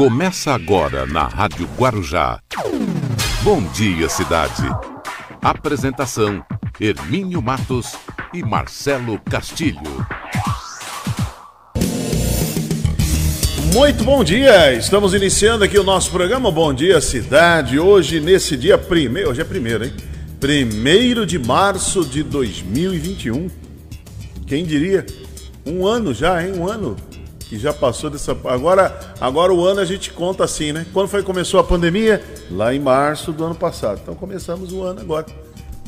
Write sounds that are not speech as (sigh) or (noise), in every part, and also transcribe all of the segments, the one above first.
Começa agora na Rádio Guarujá. Bom dia, cidade. Apresentação: Hermínio Matos e Marcelo Castilho. Muito bom dia! Estamos iniciando aqui o nosso programa Bom Dia Cidade. Hoje, nesse dia primeiro, hoje é primeiro, hein? Primeiro de março de 2021. Quem diria? Um ano já, hein? Um ano que já passou dessa. Agora, agora o ano a gente conta assim, né? Quando foi que começou a pandemia? Lá em março do ano passado. Então começamos o ano agora,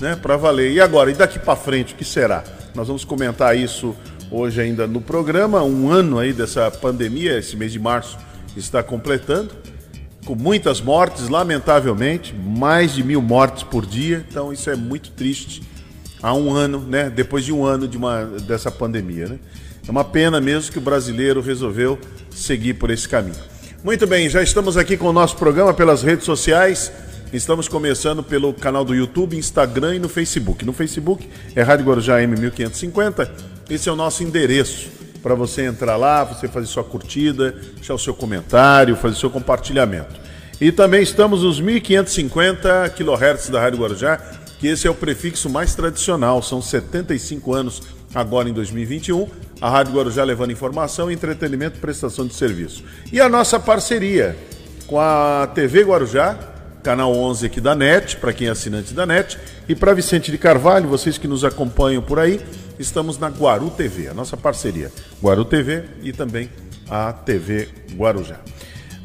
né? Para valer. E agora? E daqui para frente, o que será? Nós vamos comentar isso hoje ainda no programa. Um ano aí dessa pandemia, esse mês de março está completando, com muitas mortes, lamentavelmente, mais de mil mortes por dia. Então isso é muito triste. Há um ano, né? Depois de um ano de uma, dessa pandemia, né? É uma pena mesmo que o brasileiro resolveu seguir por esse caminho. Muito bem, já estamos aqui com o nosso programa pelas redes sociais. Estamos começando pelo canal do YouTube, Instagram e no Facebook. No Facebook é Rádio Guarujá M1550. Esse é o nosso endereço para você entrar lá, você fazer sua curtida, deixar o seu comentário, fazer seu compartilhamento. E também estamos nos 1550 kHz da Rádio Guarujá, que esse é o prefixo mais tradicional, são 75 anos agora em 2021. A Rádio Guarujá levando informação, entretenimento e prestação de serviço. E a nossa parceria com a TV Guarujá, canal 11 aqui da NET, para quem é assinante da NET, e para Vicente de Carvalho, vocês que nos acompanham por aí, estamos na Guaru TV, a nossa parceria. Guaru TV e também a TV Guarujá.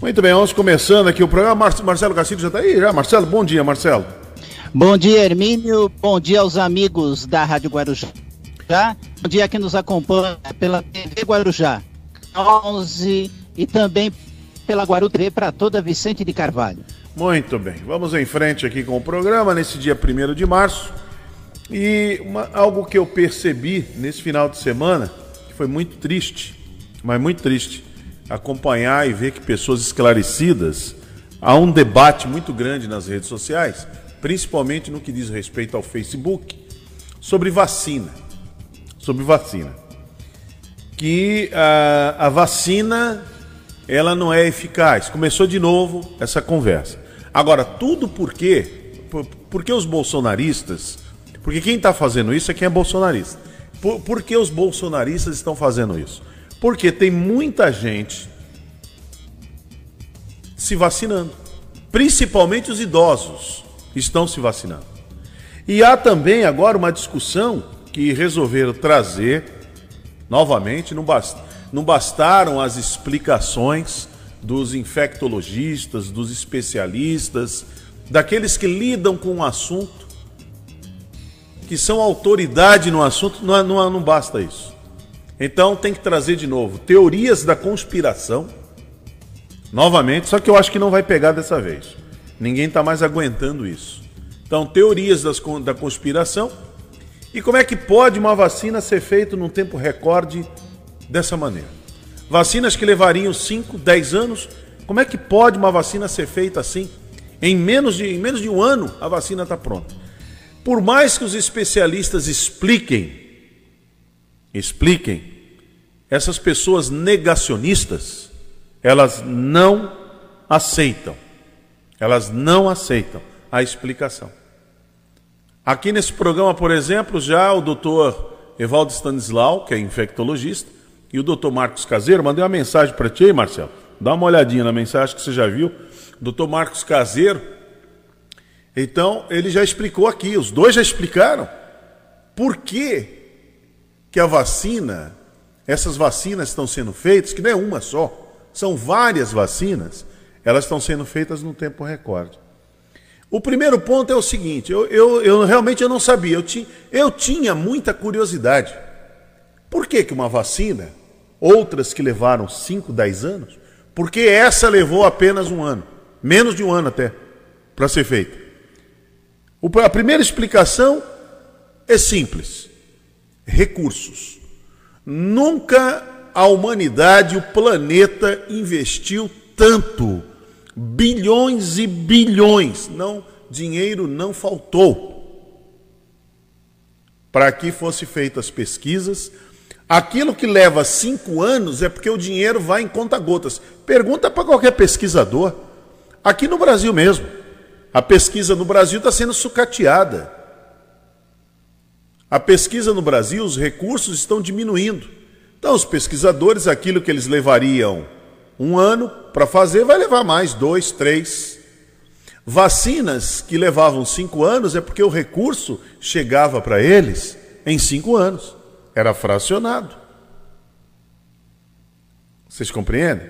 Muito bem, vamos começando aqui o programa. Marcelo Castilho já está aí? Já? Marcelo, bom dia, Marcelo. Bom dia, Hermínio. Bom dia aos amigos da Rádio Guarujá. Bom dia que nos acompanha pela TV Guarujá 11 e também pela Guaru TV para toda Vicente de Carvalho. Muito bem, vamos em frente aqui com o programa nesse dia 1 de março. E uma, algo que eu percebi nesse final de semana, que foi muito triste, mas muito triste, acompanhar e ver que pessoas esclarecidas, há um debate muito grande nas redes sociais principalmente no que diz respeito ao Facebook, sobre vacina. Sobre vacina. Que a, a vacina ela não é eficaz. Começou de novo essa conversa. Agora, tudo por quê? Por, porque os bolsonaristas. Porque quem está fazendo isso é quem é bolsonarista. Por, por que os bolsonaristas estão fazendo isso? Porque tem muita gente se vacinando. Principalmente os idosos estão se vacinando. E há também agora uma discussão que resolveram trazer novamente, não, bast, não bastaram as explicações dos infectologistas, dos especialistas, daqueles que lidam com o assunto, que são autoridade no assunto, não, não, não basta isso. Então tem que trazer de novo teorias da conspiração, novamente, só que eu acho que não vai pegar dessa vez. Ninguém está mais aguentando isso. Então, teorias das, da conspiração. E como é que pode uma vacina ser feita num tempo recorde dessa maneira? Vacinas que levariam 5, 10 anos, como é que pode uma vacina ser feita assim? Em menos de, em menos de um ano, a vacina está pronta. Por mais que os especialistas expliquem, expliquem, essas pessoas negacionistas, elas não aceitam elas não aceitam a explicação. Aqui nesse programa, por exemplo, já o doutor Evaldo Stanislau, que é infectologista, e o doutor Marcos Caseiro, mandei uma mensagem para ti, Marcelo. Dá uma olhadinha na mensagem que você já viu. Doutor Marcos Caseiro. Então, ele já explicou aqui, os dois já explicaram por que, que a vacina, essas vacinas estão sendo feitas, que não é uma só, são várias vacinas, elas estão sendo feitas no tempo recorde. O primeiro ponto é o seguinte: eu, eu, eu realmente eu não sabia, eu, ti, eu tinha muita curiosidade. Por que, que uma vacina, outras que levaram 5, 10 anos, por que essa levou apenas um ano? Menos de um ano até, para ser feita. O, a primeira explicação é simples: recursos. Nunca a humanidade, o planeta, investiu tanto bilhões e bilhões. Não, dinheiro não faltou para que fossem feitas pesquisas, Aquilo que leva cinco anos é porque o dinheiro vai em conta-gotas. Pergunta para qualquer pesquisador. Aqui no Brasil mesmo. A pesquisa no Brasil está sendo sucateada. A pesquisa no Brasil, os recursos estão diminuindo. Então, os pesquisadores, aquilo que eles levariam um ano para fazer, vai levar mais dois, três. Vacinas que levavam cinco anos é porque o recurso chegava para eles em cinco anos. Era fracionado. Vocês compreendem?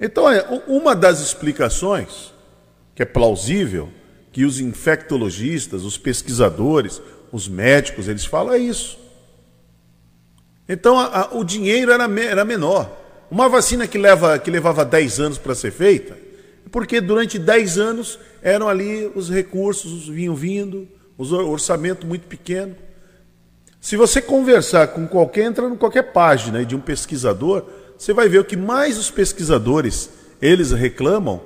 Então, é, uma das explicações que é plausível que os infectologistas, os pesquisadores, os médicos, eles falam é isso. Então a, a, o dinheiro era, era menor. Uma vacina que, leva, que levava 10 anos para ser feita, porque durante 10 anos eram ali os recursos vinham vindo, o orçamento muito pequeno. Se você conversar com qualquer, entra em qualquer página de um pesquisador, você vai ver o que mais os pesquisadores eles reclamam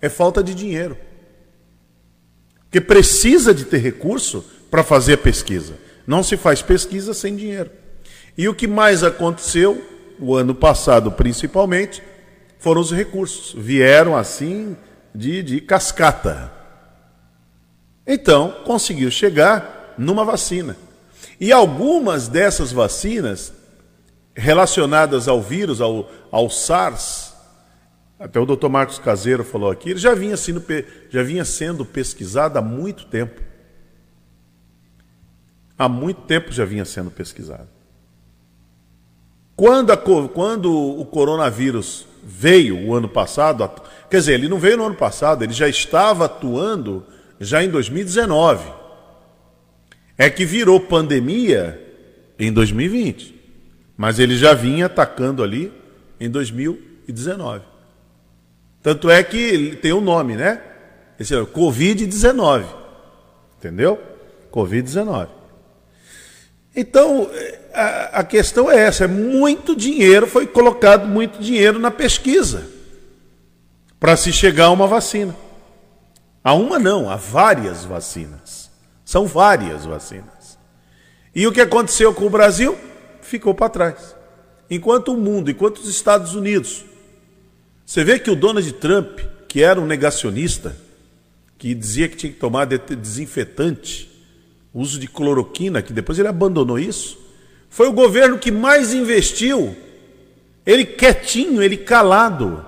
é falta de dinheiro. Porque precisa de ter recurso para fazer a pesquisa. Não se faz pesquisa sem dinheiro. E o que mais aconteceu, o ano passado principalmente, foram os recursos. Vieram assim de, de cascata. Então, conseguiu chegar numa vacina. E algumas dessas vacinas relacionadas ao vírus, ao, ao SARS, até o doutor Marcos Caseiro falou aqui, ele já vinha, sendo, já vinha sendo pesquisado há muito tempo há muito tempo já vinha sendo pesquisado. Quando, a, quando o coronavírus veio o ano passado, quer dizer, ele não veio no ano passado, ele já estava atuando já em 2019. É que virou pandemia em 2020, mas ele já vinha atacando ali em 2019. Tanto é que tem um nome, né? Esse é Covid-19. Entendeu? Covid-19. Então, a, questão é essa: é muito dinheiro, foi colocado muito dinheiro na pesquisa para se chegar a uma vacina. A uma não, a várias vacinas. São várias vacinas. E o que aconteceu com o Brasil? Ficou para trás. Enquanto o mundo, enquanto os Estados Unidos. Você vê que o Donald Trump, que era um negacionista, que dizia que tinha que tomar desinfetante, uso de cloroquina, que depois ele abandonou isso, foi o governo que mais investiu. Ele quietinho, ele calado.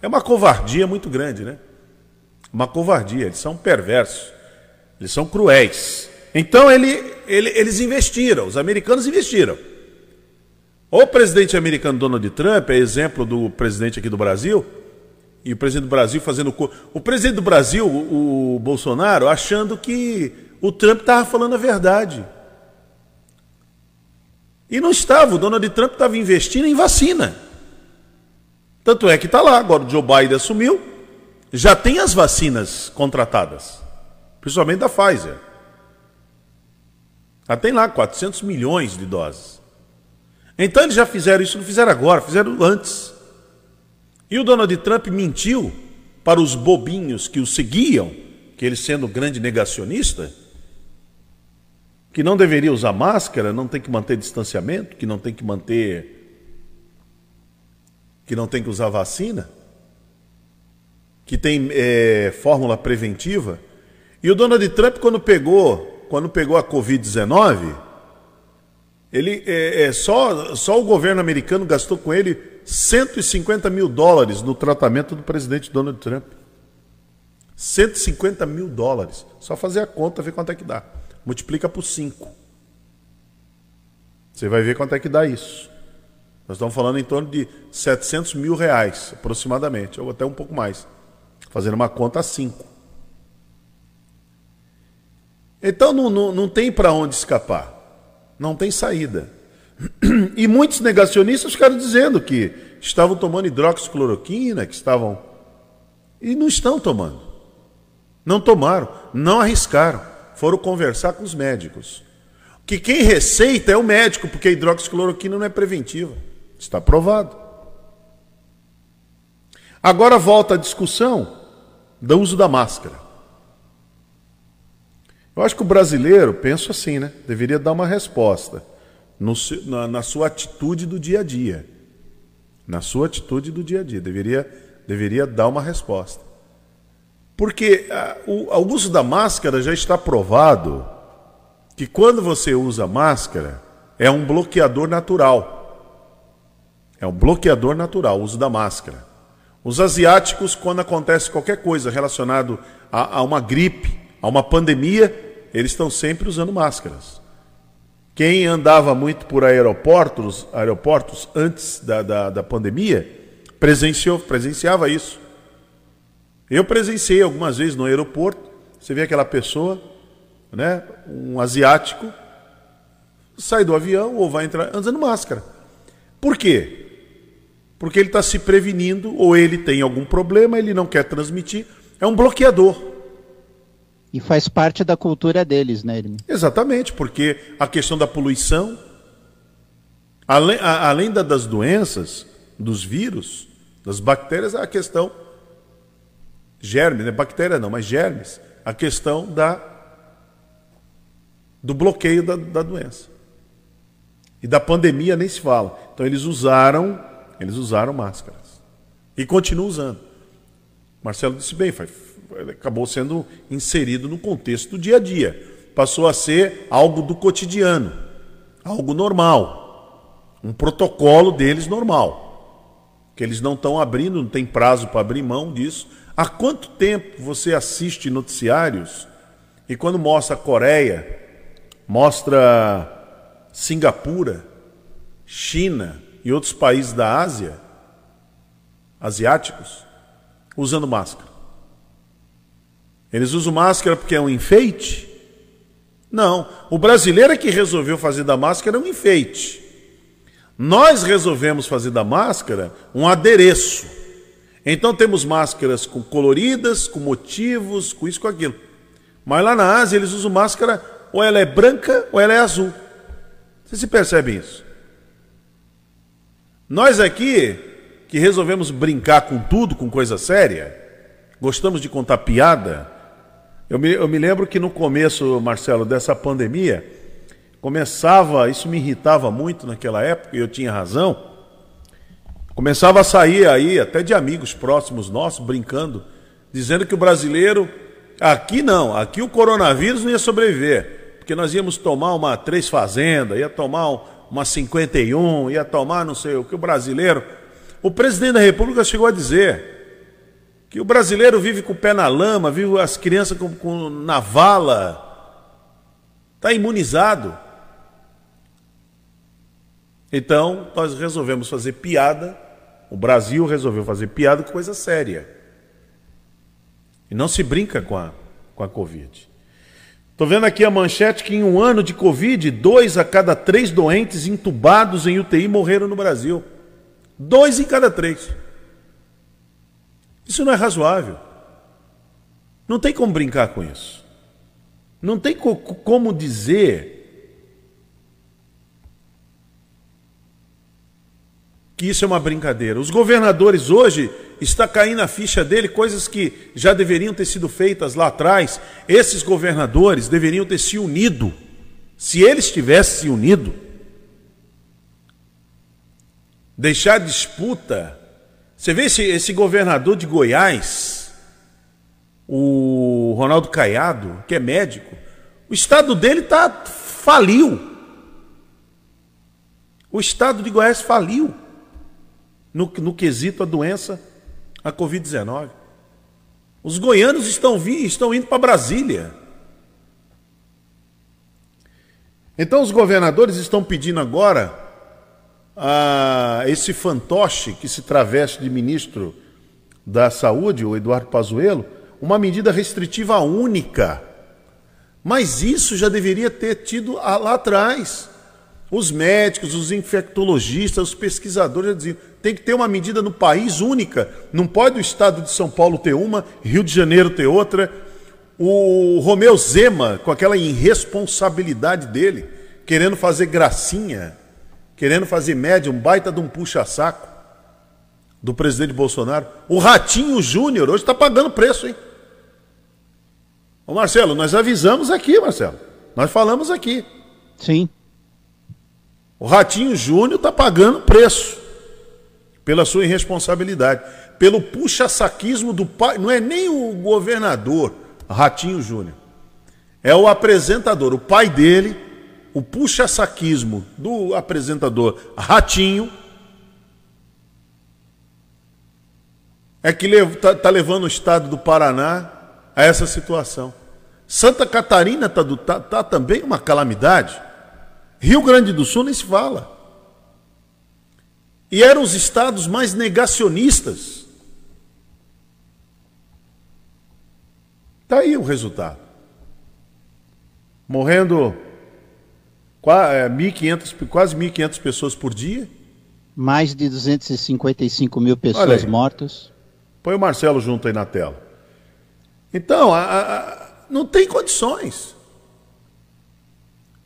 É uma covardia muito grande, né? Uma covardia. Eles são perversos, eles são cruéis. Então ele, ele, eles investiram, os americanos investiram. O presidente americano Donald Trump é exemplo do presidente aqui do Brasil, e o presidente do Brasil fazendo. O presidente do Brasil, o Bolsonaro, achando que o Trump estava falando a verdade. E não estava, o Donald Trump estava investindo em vacina. Tanto é que está lá, agora o Joe Biden assumiu, já tem as vacinas contratadas, principalmente da Pfizer. Já tem lá 400 milhões de doses. Então eles já fizeram isso, não fizeram agora, fizeram antes. E o Donald Trump mentiu para os bobinhos que o seguiam, que ele sendo grande negacionista, que não deveria usar máscara, não tem que manter distanciamento, que não tem que manter. que não tem que usar vacina, que tem é, fórmula preventiva. E o Donald Trump, quando pegou, quando pegou a Covid-19, ele é, é, só, só o governo americano gastou com ele 150 mil dólares no tratamento do presidente Donald Trump. 150 mil dólares. Só fazer a conta, ver quanto é que dá multiplica por 5. Você vai ver quanto é que dá isso. Nós estamos falando em torno de 700 mil reais, aproximadamente, ou até um pouco mais. Fazendo uma conta a 5. Então não, não, não tem para onde escapar. Não tem saída. (clears throat) E muitos negacionistas ficaram dizendo que estavam tomando hidroxicloroquina, que estavam. E não estão tomando. Não tomaram, não arriscaram foram conversar com os médicos. Que quem receita é o médico, porque a hidroxicloroquina não é preventiva. Está provado. Agora volta a discussão do uso da máscara. Eu acho que o brasileiro, penso assim, né? Deveria dar uma resposta. no, na, na sua atitude do dia a dia. Na sua atitude do dia a dia. Deveria, deveria dar uma resposta. Porque a, o, o uso da máscara já está provado que quando você usa máscara, é um bloqueador natural. É um bloqueador natural, o uso da máscara. Os asiáticos, quando acontece qualquer coisa relacionado a, a uma gripe, a uma pandemia, eles estão sempre usando máscaras. Quem andava muito por aeroportos, aeroportos antes da, da, da pandemia, presenciou, presenciava isso. Eu presenciei algumas vezes no aeroporto, você vê aquela pessoa, né, um asiático, sai do avião ou vai entrar usando máscara. Por quê? Porque ele está se prevenindo, ou ele tem algum problema, ele não quer transmitir. É um bloqueador. E faz parte da cultura deles, né, Irmão? Exatamente, porque a questão da poluição, além, a, além da, das doenças, dos vírus, das bactérias, a questão germes, né? bactéria não, mas germes, a questão da do bloqueio da, da doença. E da pandemia nem se fala. Então eles usaram eles usaram máscaras. E continuam usando. Marcelo disse bem, foi, acabou sendo inserido no contexto do dia a dia. Passou a ser algo do cotidiano, algo normal. Um protocolo deles normal. Que eles não estão abrindo, não tem prazo para abrir mão disso. Há quanto tempo você assiste noticiários e quando mostra a Coreia, mostra Singapura, China, e outros países da Ásia, asiáticos, usando máscara. Eles usam máscara porque é um enfeite? Não. O brasileiro é que resolveu fazer da máscara um enfeite. Nós resolvemos fazer da máscara um adereço. Então temos máscaras com coloridas, com motivos, com isso, com aquilo. Mas lá na Ásia eles usam máscara, ou ela é branca ou ela é azul. Vocês se percebem isso? Nós aqui, que resolvemos brincar com tudo, com coisa séria, gostamos de contar piada. Eu me, eu me lembro que no começo, Marcelo, dessa pandemia, começava, isso me irritava muito naquela época, e eu tinha razão. Começava a sair aí, até de amigos próximos nossos, brincando, dizendo que o brasileiro, aqui não, aqui o coronavírus não ia sobreviver, porque nós íamos tomar uma três fazenda, ia tomar um, uma 51, ia tomar não sei o que, o brasileiro. O presidente da República chegou a dizer que o brasileiro vive com o pé na lama, vive as crianças com, com na vala, está imunizado. Então, nós resolvemos fazer piada, o Brasil resolveu fazer piada com coisa séria. E não se brinca com a, com a Covid. Estou vendo aqui a manchete que em um ano de Covid, dois a cada três doentes entubados em UTI morreram no Brasil. Dois em cada três. Isso não é razoável. Não tem como brincar com isso. Não tem co como dizer que isso é uma brincadeira. Os governadores hoje está caindo a ficha dele coisas que já deveriam ter sido feitas lá atrás. Esses governadores deveriam ter se unido. Se eles tivessem se unido, deixar disputa. Você vê esse, esse governador de Goiás, o Ronaldo Caiado, que é médico, o estado dele tá faliu. O estado de Goiás faliu no, no quesito a doença a Covid-19. Os goianos estão, vi, estão indo para Brasília. Então os governadores estão pedindo agora a esse fantoche que se traveste de ministro da Saúde, o Eduardo Pazuello, uma medida restritiva única. Mas isso já deveria ter tido lá atrás. Os médicos, os infectologistas, os pesquisadores já diziam: tem que ter uma medida no país única. Não pode o estado de São Paulo ter uma, Rio de Janeiro ter outra. O Romeu Zema, com aquela irresponsabilidade dele, querendo fazer gracinha, querendo fazer média, um baita de um puxa-saco do presidente Bolsonaro. O Ratinho Júnior hoje está pagando preço, hein? Ô Marcelo, nós avisamos aqui, Marcelo. Nós falamos aqui. Sim. O Ratinho Júnior está pagando preço pela sua irresponsabilidade, pelo puxa-saquismo do pai. Não é nem o governador Ratinho Júnior, é o apresentador, o pai dele, o puxa-saquismo do apresentador Ratinho. É que está tá levando o estado do Paraná a essa situação. Santa Catarina está tá, tá também uma calamidade. Rio Grande do Sul nem se fala. E eram os estados mais negacionistas. Está aí o resultado. Morrendo 1.500, é, quase 1.500 pessoas por dia. Mais de 255 mil pessoas mortas. Põe o Marcelo junto aí na tela. Então, a, a, não tem condições.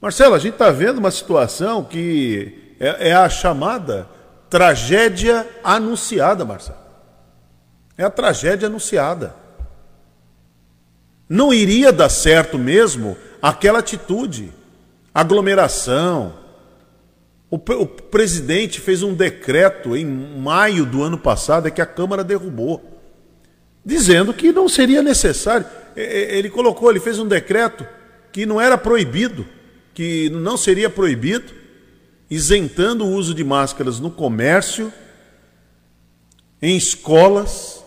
Marcelo, a gente está vendo uma situação que é, é, a chamada tragédia anunciada, Marcelo. É a tragédia anunciada. Não iria dar certo mesmo aquela atitude, aglomeração. O, o presidente fez um decreto em maio do ano passado, é que a Câmara derrubou, dizendo que não seria necessário. Ele colocou, ele fez um decreto que não era proibido que não seria proibido, isentando o uso de máscaras no comércio, em escolas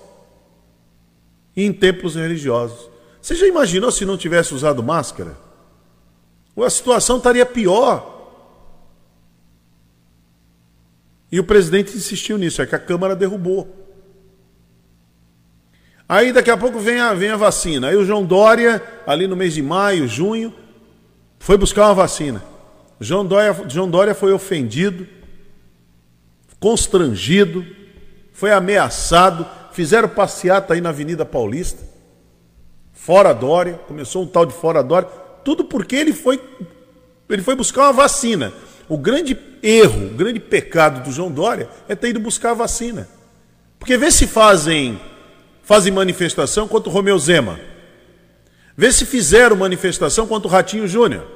e em templos religiosos. Você já imaginou se não tivesse usado máscara? A situação estaria pior. E o presidente insistiu nisso, é que a Câmara derrubou. Aí daqui a pouco vem a, vem a vacina. Aí o João Dória, ali no mês de maio, junho, foi buscar uma vacina. João Dória, João Dória foi ofendido, constrangido, foi ameaçado, fizeram passeata aí na Avenida Paulista, fora Dória, começou um tal de fora Dória, tudo porque ele foi, ele foi buscar uma vacina. O grande erro, o grande pecado do João Dória é ter ido buscar a vacina. Porque vê se fazem, fazem manifestação contra o Romeu Zema. Vê se fizeram manifestação contra o Ratinho Júnior,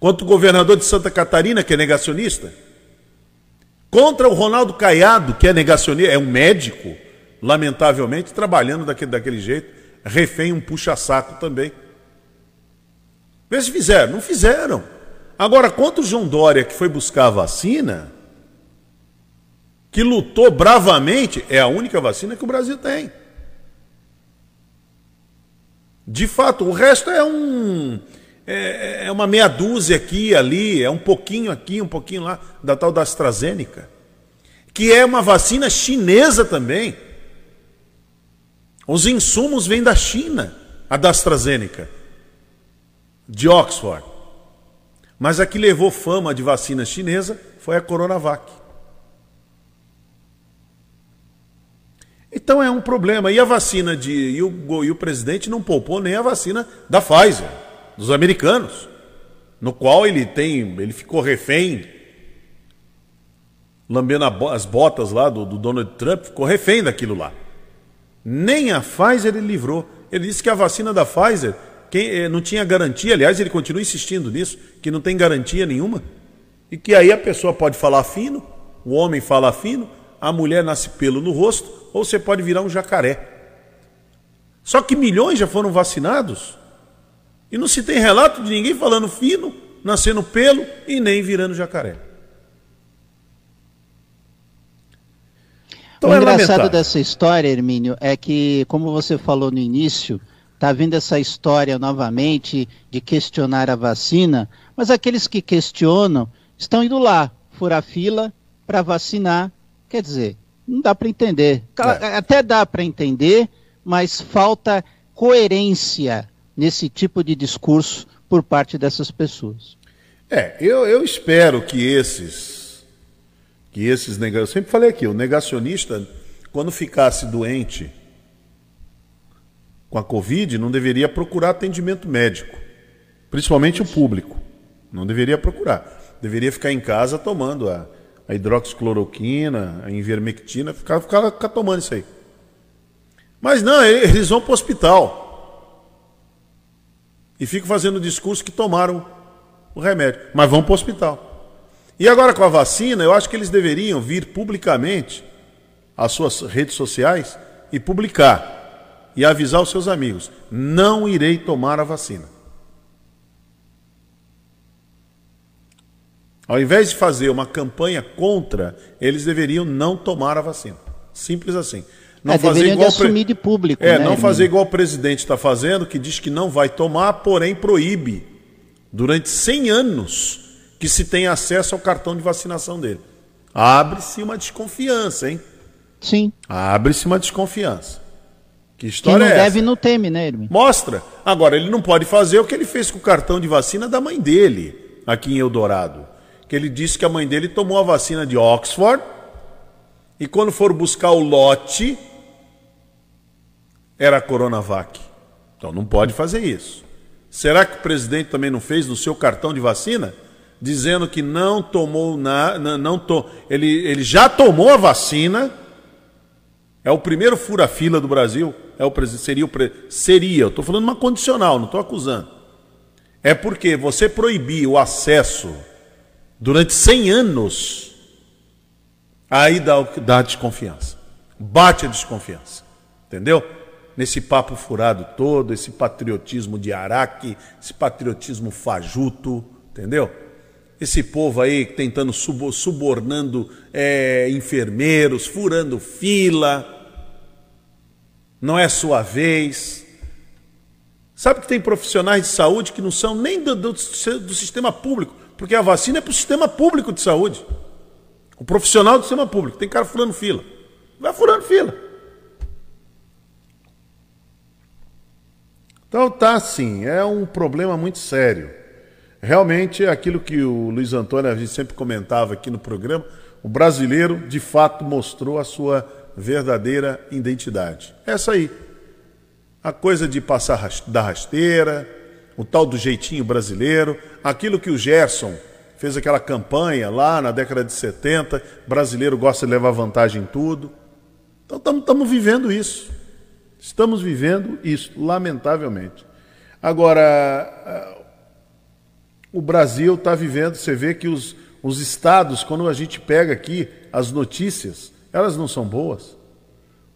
contra o governador de Santa Catarina, que é negacionista, contra o Ronaldo Caiado, que é negacionista, é um médico, lamentavelmente, trabalhando daquele, daquele jeito, refém um puxa-saco também. Vê se fizeram. Não fizeram. Agora, contra o João Dória, que foi buscar a vacina, que lutou bravamente, é a única vacina que o Brasil tem. De fato, o resto é um é, é, uma meia dúzia aqui ali, é um pouquinho aqui, um pouquinho lá, da tal da AstraZeneca, que é uma vacina chinesa também. Os insumos vêm da China, a da AstraZeneca, de Oxford. Mas a que levou fama de vacina chinesa foi a Coronavac. Então é um problema. E a vacina de. E o, e o presidente não poupou nem a vacina da Pfizer, dos americanos, no qual ele tem. Ele ficou refém, lambendo as botas lá do, do Donald Trump, ficou refém daquilo lá. Nem a Pfizer ele livrou. Ele disse que a vacina da Pfizer quem, eh, não tinha garantia, aliás, ele continua insistindo nisso, que não tem garantia nenhuma. E que aí a pessoa pode falar fino, o homem fala fino, a mulher nasce pelo no rosto, ou você pode virar um jacaré. Só que milhões já foram vacinados e não se tem relato de ninguém falando fino, nascendo pelo e nem virando jacaré. Então o é engraçado lamentável. dessa história, Hermínio, é que, como você falou no início, está vindo essa história novamente de questionar a vacina, mas aqueles que questionam estão indo lá, furar fila para vacinar Quer dizer, não dá para entender. É. Até dá para entender, mas falta coerência nesse tipo de discurso por parte dessas pessoas. É, eu, eu espero que esses, que esses eu sempre falei aqui, o negacionista, quando ficasse doente com a Covid, não deveria procurar atendimento médico, principalmente o público. Não deveria procurar. Deveria ficar em casa tomando a a hidroxicloroquina, a invermectina, ficava, ficava, ficava tomando isso aí. Mas não, eles vão para o hospital. E ficam fazendo discurso que tomaram o remédio. Mas vão para o hospital. E agora com a vacina, eu acho que eles deveriam vir publicamente às suas redes sociais e publicar e avisar os seus amigos: não irei tomar a vacina. Ao invés de fazer uma campanha contra, eles deveriam não tomar a vacina. Simples assim. Não É, fazer igual assumir de público, É, né, não fazer igual o presidente está fazendo, que diz que não vai tomar, porém proíbe durante 100 anos que se tenha acesso ao cartão de vacinação dele. Abre-se uma desconfiança, hein? Sim. Abre-se uma desconfiança. Que Quem história não é essa? deve não teme, né, Hermínio? Mostra. Agora, ele não pode fazer o que ele fez com o cartão de vacina da mãe dele, aqui em Eldorado. Que ele disse que a mãe dele tomou a vacina de Oxford e quando for buscar o lote, era a Coronavac. Então não pode fazer isso. Será que o presidente também não fez no seu cartão de vacina? Dizendo que não tomou na, não, não to, ele, ele já tomou a vacina, é o primeiro fura-fila do Brasil. É o seria o seria, eu estou falando uma condicional, não estou acusando. É porque você proibir o acesso durante 100 anos, aí dá, dá a desconfiança. Bate a desconfiança. Entendeu? Nesse papo furado todo, esse patriotismo de Araque, esse patriotismo fajuto, entendeu? Esse povo aí tentando subo- subornando é, enfermeiros, furando fila, não é sua vez. Sabe que tem profissionais de saúde que não são nem do, do, do sistema público, porque a vacina é para o sistema público de saúde. O profissional do sistema público. Tem cara furando fila. Vai furando fila. Então tá assim, é um problema muito sério. Realmente é aquilo que o Luiz Antônio a gente sempre comentava aqui no programa, o brasileiro de fato mostrou a sua verdadeira identidade. Essa aí. A coisa de passar da rasteira, o tal do jeitinho brasileiro, aquilo que o Gerson fez aquela campanha lá na década de 70, brasileiro gosta de levar vantagem em tudo. Então estamos vivendo isso. Estamos vivendo isso, lamentavelmente. Agora, ah, o Brasil está vivendo, você vê que os, os estados, quando a gente pega aqui as notícias, elas não são boas.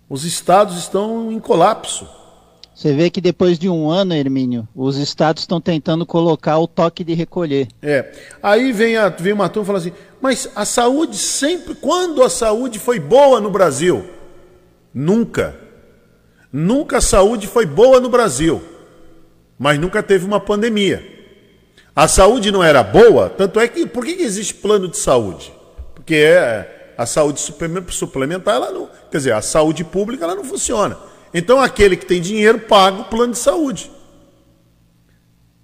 Os estados estão em colapso. Você vê que depois de um ano, Hermínio, os estados estão tentando colocar o toque de recolher. É. Aí vem, a, vem uma turma e fala assim: mas a saúde sempre. Quando a saúde foi boa no Brasil? Nunca. Nunca a saúde foi boa no Brasil. Mas nunca teve uma pandemia. A saúde não era boa, tanto é que. Por que, que existe plano de saúde? Porque é, a saúde suple- suplementar, ela não. Quer dizer, a saúde pública ela não funciona. Então aquele que tem dinheiro paga o plano de saúde.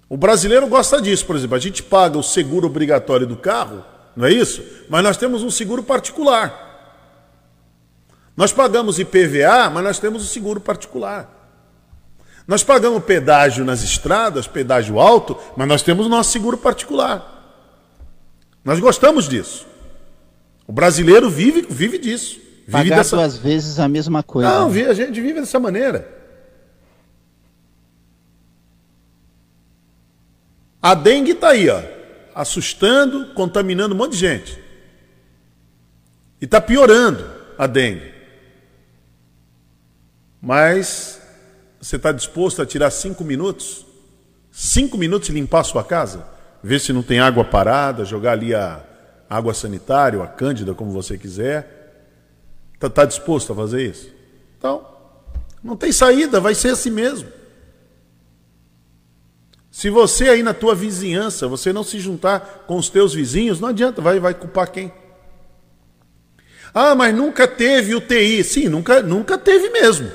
O brasileiro gosta disso, por exemplo, a gente paga o seguro obrigatório do carro, não é isso? Mas nós temos um seguro particular. Nós pagamos IPVA, mas nós temos o seguro particular. Nós pagamos pedágio nas estradas, pedágio alto, mas nós temos o nosso seguro particular. Nós gostamos disso. O brasileiro vive, vive disso. Vive Pagar dessa... duas vezes a mesma coisa. Não, a gente vive dessa maneira. A dengue está aí, ó, assustando, contaminando um monte de gente. E está piorando a dengue. Mas você está disposto a tirar cinco minutos? Cinco minutos e limpar a sua casa? Ver se não tem água parada, jogar ali a água sanitária, ou a cândida, como você quiser. Está tá disposto a fazer isso? Então, não tem saída, vai ser assim mesmo. Se você aí na tua vizinhança, você não se juntar com os teus vizinhos, não adianta, vai, vai culpar quem? Ah, mas nunca teve UTI. Sim, nunca, nunca teve mesmo.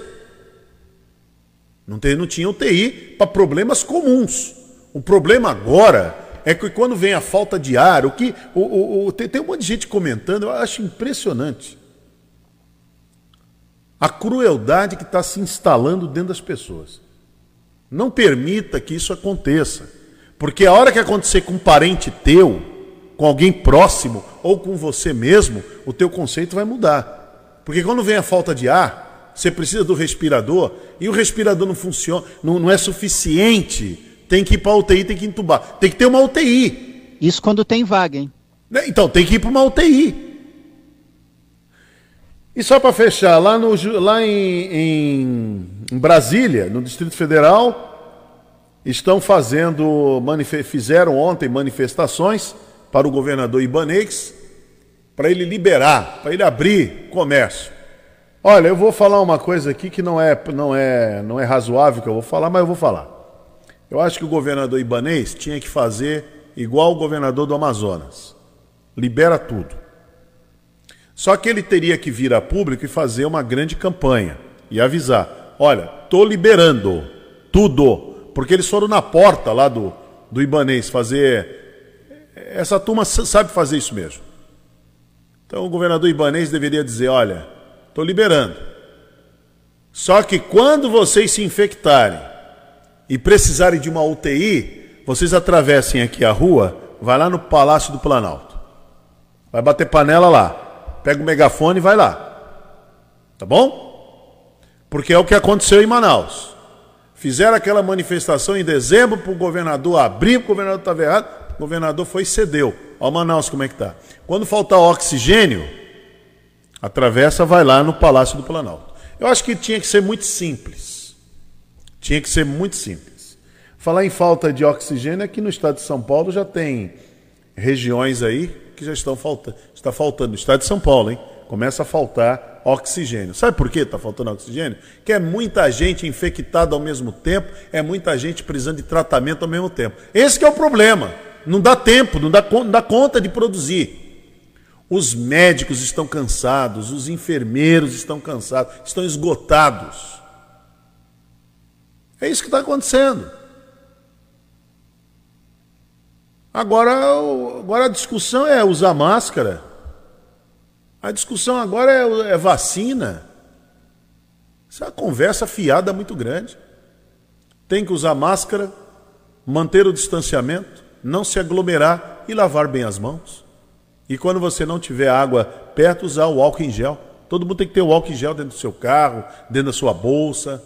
Não, teve, não tinha UTI para problemas comuns. O problema agora é que quando vem a falta de ar, o que. O, o, o- tem, tem um monte de gente comentando, eu acho impressionante. A crueldade que está se instalando dentro das pessoas. Não permita que isso aconteça. Porque a hora que acontecer com um parente teu, com alguém próximo ou com você mesmo, o teu conceito vai mudar. Porque quando vem a falta de ar, você precisa do respirador e o respirador não funciona, não, não é suficiente. Tem que ir para a UTI, tem que entubar. Tem que ter uma UTI. Isso quando tem vaga, hein? Né? Então tem que ir para uma UTI. E só para fechar, lá, no, lá em, em, Brasília, no Distrito Federal, estão fazendo, fizeram ontem manifestações para o governador Ibanez, para ele liberar, para ele abrir comércio. Olha, eu vou falar uma coisa aqui que não é, não é, não é razoável que eu vou falar, mas eu vou falar. Eu acho que o governador Ibanez tinha que fazer igual o governador do Amazonas. Libera tudo. Só que ele teria que vir a público e fazer uma grande campanha e avisar: olha, tô liberando tudo. Porque eles foram na porta lá do, do Ibanês fazer. Essa turma sabe fazer isso mesmo. Então o governador Ibanês deveria dizer: olha, estou liberando. Só que quando vocês se infectarem e precisarem de uma UTI, vocês atravessem aqui a rua, vai lá no Palácio do Planalto. Vai bater panela lá pega o megafone e vai lá. Tá bom? Porque é o que aconteceu em Manaus. Fizeram aquela manifestação em dezembro para o governador abrir, o governador estava errado, o governador foi e cedeu. Olha Manaus como é que está. Quando faltar oxigênio, atravessa, vai lá no Palácio do Planalto. Eu acho que tinha que ser muito simples. Tinha que ser muito simples. Falar em falta de oxigênio, aqui no estado de São Paulo já tem regiões aí que já estão faltando. Está faltando, no estado de São Paulo, hein? Começa a faltar oxigênio. Sabe por que está faltando oxigênio? Que é muita gente infectada ao mesmo tempo, é muita gente precisando de tratamento ao mesmo tempo. Esse é o problema. Não dá tempo, não dá, não dá conta de produzir. Os médicos estão cansados, os enfermeiros estão cansados, estão esgotados. É isso que está acontecendo. Agora, agora a discussão é usar máscara. A discussão agora é, é vacina. Isso é uma conversa fiada muito grande. Tem que usar máscara, manter o distanciamento, não se aglomerar e lavar bem as mãos. E quando você não tiver água perto, usar o álcool em gel. Todo mundo tem que ter o álcool em gel dentro do seu carro, dentro da sua bolsa.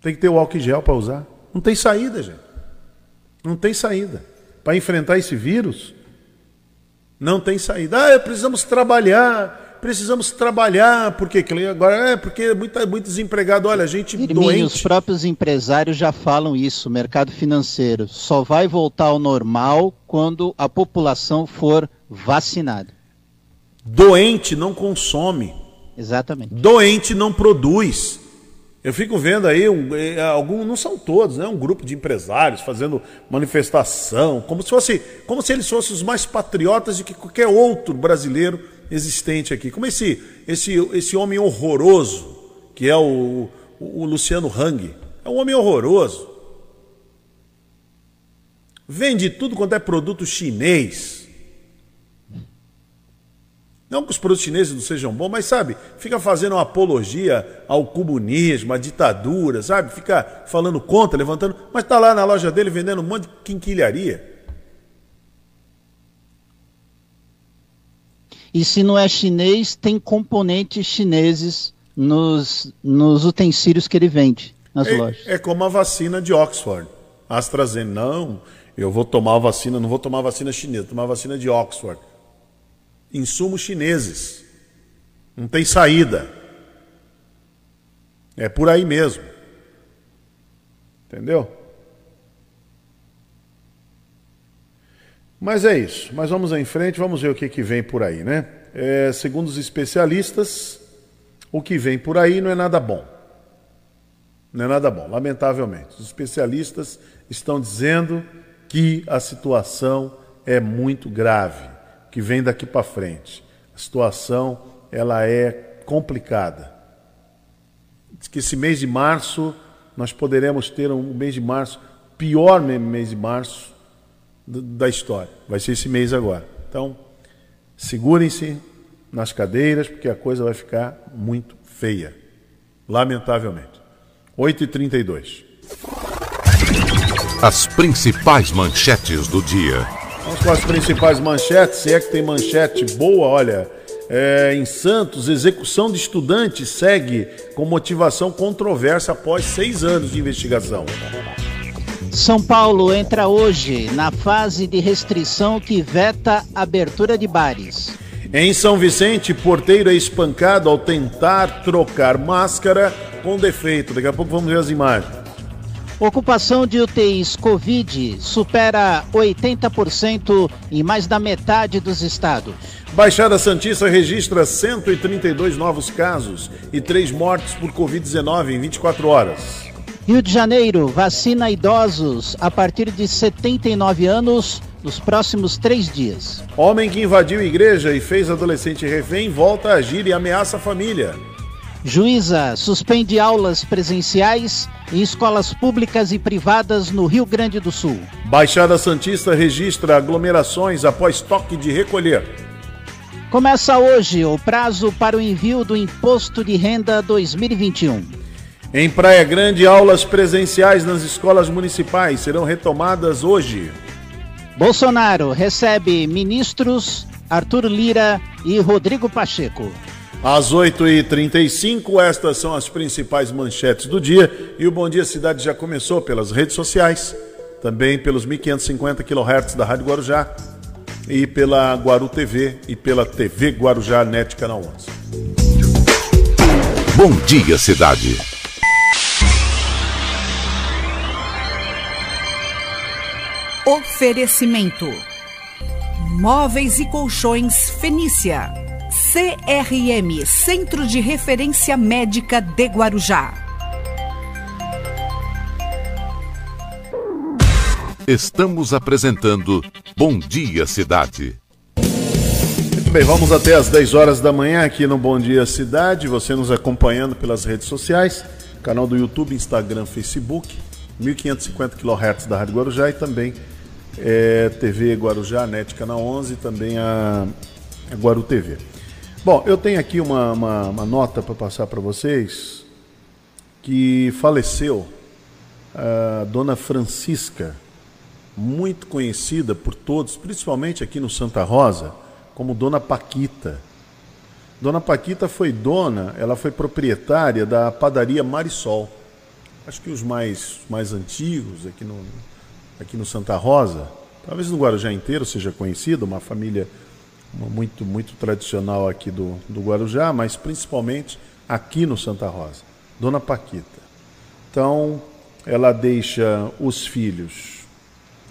Tem que ter o álcool em gel para usar. Não tem saída, gente. Não tem saída. Para enfrentar esse vírus, não tem saída. Ah, precisamos trabalhar, precisamos trabalhar, porque agora é porque é muito, muito desempregado. Olha, a gente Irmínio, doente. Os próprios empresários já falam isso, o mercado financeiro só vai voltar ao normal quando a população for vacinada. Doente não consome. Exatamente. Doente não produz. Eu fico vendo aí, um, é, alguns, não são todos, né? um grupo de empresários fazendo manifestação, como se, fosse, como se eles fossem os mais patriotas de que qualquer outro brasileiro existente aqui. Como esse, esse, esse homem horroroso, que é o, o, o Luciano Hang. É um homem horroroso. Vende tudo quanto é produto chinês não que os produtos chineses não sejam bons, mas sabe, fica fazendo uma apologia ao comunismo, à ditadura, sabe? Fica falando contra, levantando, mas está lá na loja dele vendendo um monte de quinquilharia. E se não é chinês, tem componentes chineses nos, nos utensílios que ele vende nas é, lojas. É como a vacina de Oxford. AstraZeneca, não, eu vou tomar a vacina, não vou tomar a vacina chinesa, vou tomar a vacina de Oxford insumos chineses. Não tem saída. É por aí mesmo. Entendeu? Mas é isso. Mas vamos em frente, vamos ver o que, que vem por aí, né? É, segundo os especialistas, o que vem por aí não é nada bom. Não é nada bom, lamentavelmente. Os especialistas estão dizendo que a situação é muito grave que vem daqui para frente. A situação ela é complicada. Diz que esse mês de março nós poderemos ter um mês de março pior mês de março da história. Vai ser esse mês agora. Então, segurem-se nas cadeiras porque a coisa vai ficar muito feia. Lamentavelmente. 8h32. As principais manchetes do dia. Com as principais manchetes, se é que tem manchete boa, olha. É, em Santos, execução de estudante segue com motivação controversa após seis anos de investigação. São Paulo entra hoje na fase de restrição que veta abertura de bares. Em São Vicente, porteiro é espancado ao tentar trocar máscara com defeito. Daqui a pouco vamos ver as imagens. Ocupação de UTIs Covid supera 80% em mais da metade dos estados. Baixada Santista registra 132 novos casos e 3 mortes por Covid-19 em 24 horas. Rio de Janeiro vacina idosos a partir de 79 anos nos próximos três dias. Homem que invadiu igreja e fez adolescente refém volta a agir e ameaça a família. Juíza suspende aulas presenciais em escolas públicas e privadas no Rio Grande do Sul. Baixada Santista registra aglomerações após toque de recolher. Começa hoje o prazo para o envio do Imposto de Renda 2021. Em Praia Grande, aulas presenciais nas escolas municipais serão retomadas hoje. Bolsonaro recebe ministros Arthur Lira e Rodrigo Pacheco. Às 8h35, estas são as principais manchetes do dia. E o Bom Dia Cidade já começou pelas redes sociais, também pelos 1550 kHz da Rádio Guarujá, e pela Guaru TV e pela TV Guarujá Net Canal 11. Bom Dia Cidade. Oferecimento: Móveis e Colchões Fenícia. CRM Centro de Referência Médica de Guarujá. Estamos apresentando Bom Dia Cidade. Muito bem, vamos até às 10 horas da manhã aqui no Bom Dia Cidade. Você nos acompanhando pelas redes sociais, canal do YouTube, Instagram, Facebook, 1550 kHz da Rádio Guarujá e também é, TV Guarujá, NET Canal 11 e também a, a Guaru TV. Bom, eu tenho aqui uma, uma, uma nota para passar para vocês que faleceu a dona Francisca, muito conhecida por todos, principalmente aqui no Santa Rosa, como Dona Paquita. Dona Paquita foi dona, ela foi proprietária da padaria Marisol. Acho que os mais, mais antigos aqui no, aqui no Santa Rosa, talvez no Guarujá inteiro seja conhecida, uma família muito, muito tradicional aqui do, do Guarujá, mas principalmente aqui no Santa Rosa, Dona Paquita. Então, ela deixa os filhos,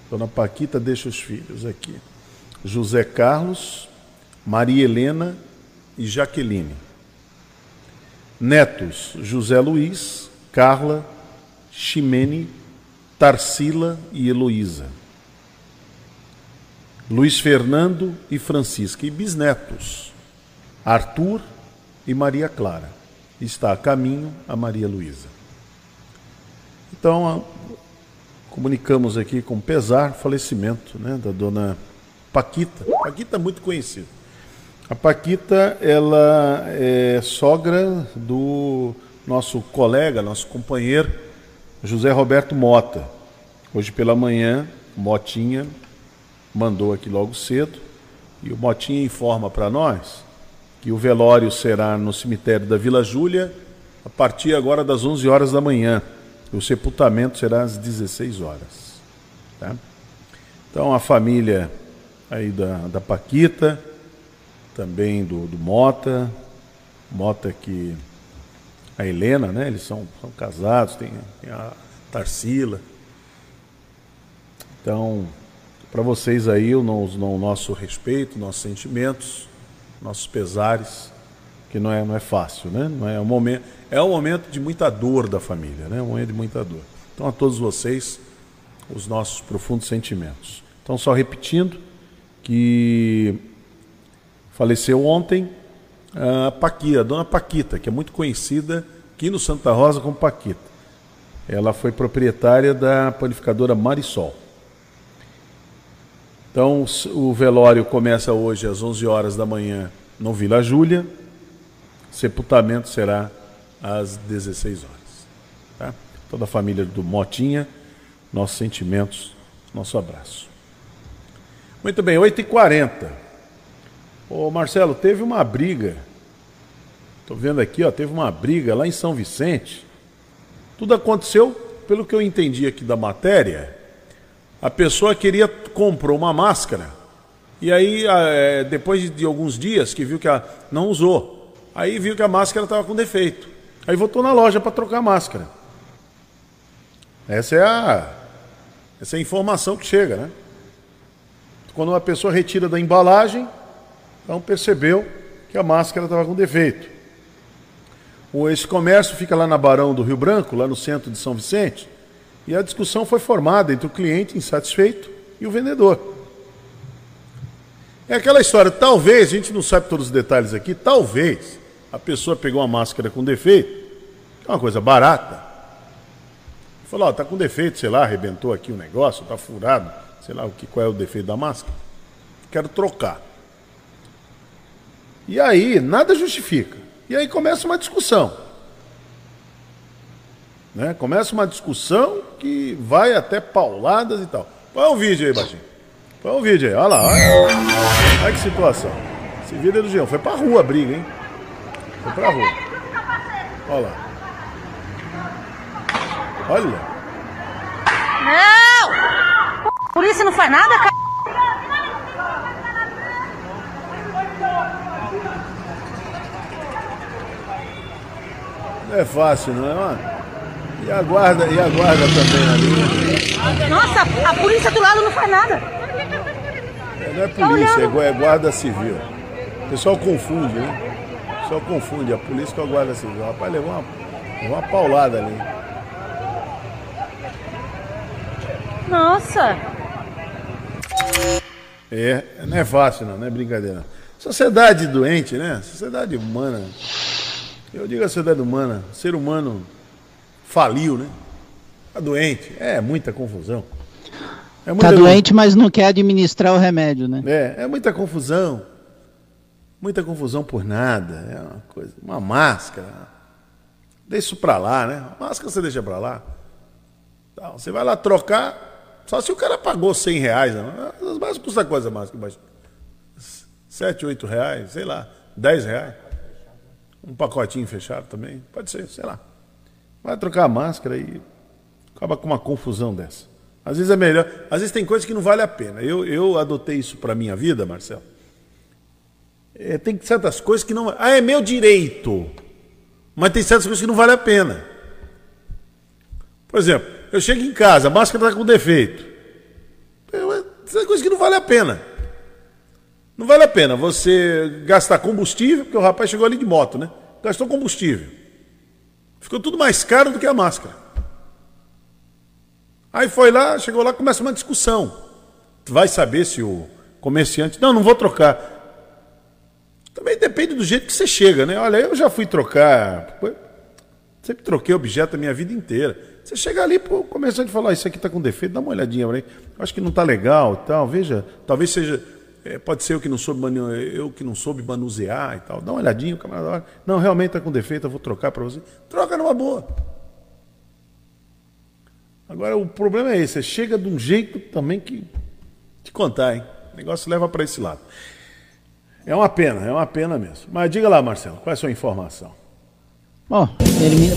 Dona Paquita deixa os filhos aqui, José Carlos, Maria Helena e Jaqueline. Netos, José Luiz, Carla, Ximene, Tarsila e Heloísa. Luiz Fernando e Francisca, e bisnetos, Arthur e Maria Clara. Está a caminho a Maria Luísa. Então, comunicamos aqui com pesar falecimento né, da dona Paquita. Paquita é muito conhecida. A Paquita, ela é sogra do nosso colega, nosso companheiro, José Roberto Mota. Hoje pela manhã, Motinha mandou aqui logo cedo, e o Motinha informa para nós que o velório será no cemitério da Vila Júlia a partir agora das 11 horas da manhã. O sepultamento será às 16 horas. Tá? Então a família aí da, da Paquita, também do, do Mota, Mota que a Helena, né? Eles são, são casados, tem, tem a Tarsila. Então, para vocês aí o, o, nosso respeito, nossos sentimentos, nossos pesares, que não é, não é fácil, né? Não é um momento, é um momento de muita dor da família, né? Um momento de muita dor. Então a todos vocês os nossos profundos sentimentos. Então só repetindo que faleceu ontem a Paquita, a dona Paquita, que é muito conhecida aqui no Santa Rosa como Paquita. Ela foi proprietária da panificadora Marisol. Então, o velório começa hoje às 11 horas da manhã no Vila Júlia. Sepultamento será às 16 horas. Tá? Toda a família do Motinha, nossos sentimentos, nosso abraço. Muito bem, 8h40. Ô Marcelo, teve uma briga. Estou vendo aqui, ó, teve uma briga lá em São Vicente. Tudo aconteceu pelo que eu entendi aqui da matéria, a pessoa queria, comprou uma máscara, e aí, é, depois de alguns dias que viu que a, não usou, aí viu que a máscara estava com defeito. Aí voltou na loja para trocar a máscara. Essa é a, essa é a informação que chega, né? Quando uma pessoa retira da embalagem, então percebeu que a máscara estava com defeito. Esse comércio fica lá na Barão do Rio Branco, lá no centro de São Vicente, e a discussão foi formada entre o cliente insatisfeito e o vendedor. É aquela história, talvez, a gente não sabe todos os detalhes aqui, talvez a pessoa pegou uma máscara com defeito, que é uma coisa barata, falou, ó, tá com defeito, sei lá, arrebentou aqui o negócio, tá furado, sei lá o que, qual é o defeito da máscara, quero trocar. E aí, nada justifica. E aí começa uma discussão. Né? Começa uma discussão que vai até pauladas e tal. Põe o um vídeo aí, Baixinho. Põe o um vídeo aí, olha lá, olha. olha que situação. Esse vídeo é do Jean. Foi pra rua a briga, hein? Foi pra rua. Olha lá. Olha. Não! Polícia não faz nada, cara. Não é fácil, não é, mano? E a guarda, e a guarda também ali. Nossa, a polícia do lado não faz nada. É, não é polícia, é, é guarda civil. O pessoal confunde, né? O pessoal confunde a polícia com a guarda civil. O rapaz levou uma, levou uma paulada ali. Nossa! É, não é fácil não, não é brincadeira. Sociedade doente, né? Sociedade humana. Eu digo a sociedade humana, ser humano faliu, né? Está doente, é muita confusão. É muita tá doente, mas não quer administrar o remédio, né? É, é muita confusão. Muita confusão por nada. É uma coisa, uma máscara. Deixa isso para lá, né? A máscara você deixa para lá. Então, você vai lá trocar, só se o cara pagou 100 reais. Né? As máscaras custam coisa a máscara? 7, 8 reais, sei lá, 10 reais. Um pacotinho fechado também, pode ser, sei lá. Vai trocar a máscara e acaba com uma confusão dessa. Às vezes é melhor, às vezes tem coisas que não vale a pena. Eu, eu adotei isso para minha vida, Marcelo. É, tem certas coisas que não. Ah, é meu direito. Mas tem certas coisas que não vale a pena. Por exemplo, eu chego em casa, a máscara está com defeito. Tem coisas que não vale a pena. Não vale a pena você gastar combustível, porque o rapaz chegou ali de moto, né? Gastou combustível. Ficou tudo mais caro do que a máscara. Aí foi lá, chegou lá, começa uma discussão. Tu vai saber se o comerciante. Não, não vou trocar. Também depende do jeito que você chega, né? Olha, eu já fui trocar. Sempre troquei objeto a minha vida inteira. Você chega ali, o comerciante fala: oh, Isso aqui está com defeito, dá uma olhadinha para aí. Acho que não está legal tal. Veja, talvez seja é, pode ser eu que não soube eu que não soube manusear e tal. Dá uma olhadinha, o camarada. Não, realmente está com defeito, eu vou trocar para você. Troca numa boa. Agora o problema é esse, você chega de um jeito também que te contar, hein? O negócio leva para esse lado. É uma pena, é uma pena mesmo. Mas diga lá, Marcelo, qual é a sua informação? Bom,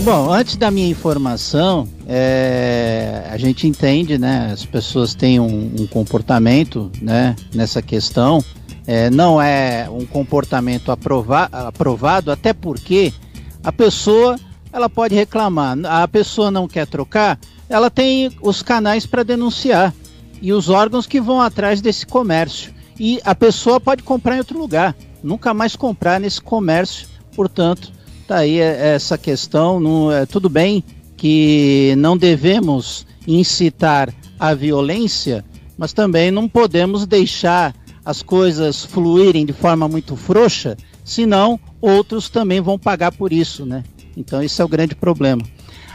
bom antes da minha informação, é, a gente entende, né? As pessoas têm um, um comportamento, né? Nessa questão, é, não é um comportamento aprova aprovado, até porque a pessoa ela pode reclamar. A pessoa não quer trocar, ela tem os canais para denunciar e os órgãos que vão atrás desse comércio. E a pessoa pode comprar em outro lugar, nunca mais comprar nesse comércio, portanto Tá aí é, essa questão. Não, é, tudo bem que não devemos incitar a violência, mas também não podemos deixar as coisas fluírem de forma muito frouxa, senão outros também vão pagar por isso, né? Então esse é o grande problema.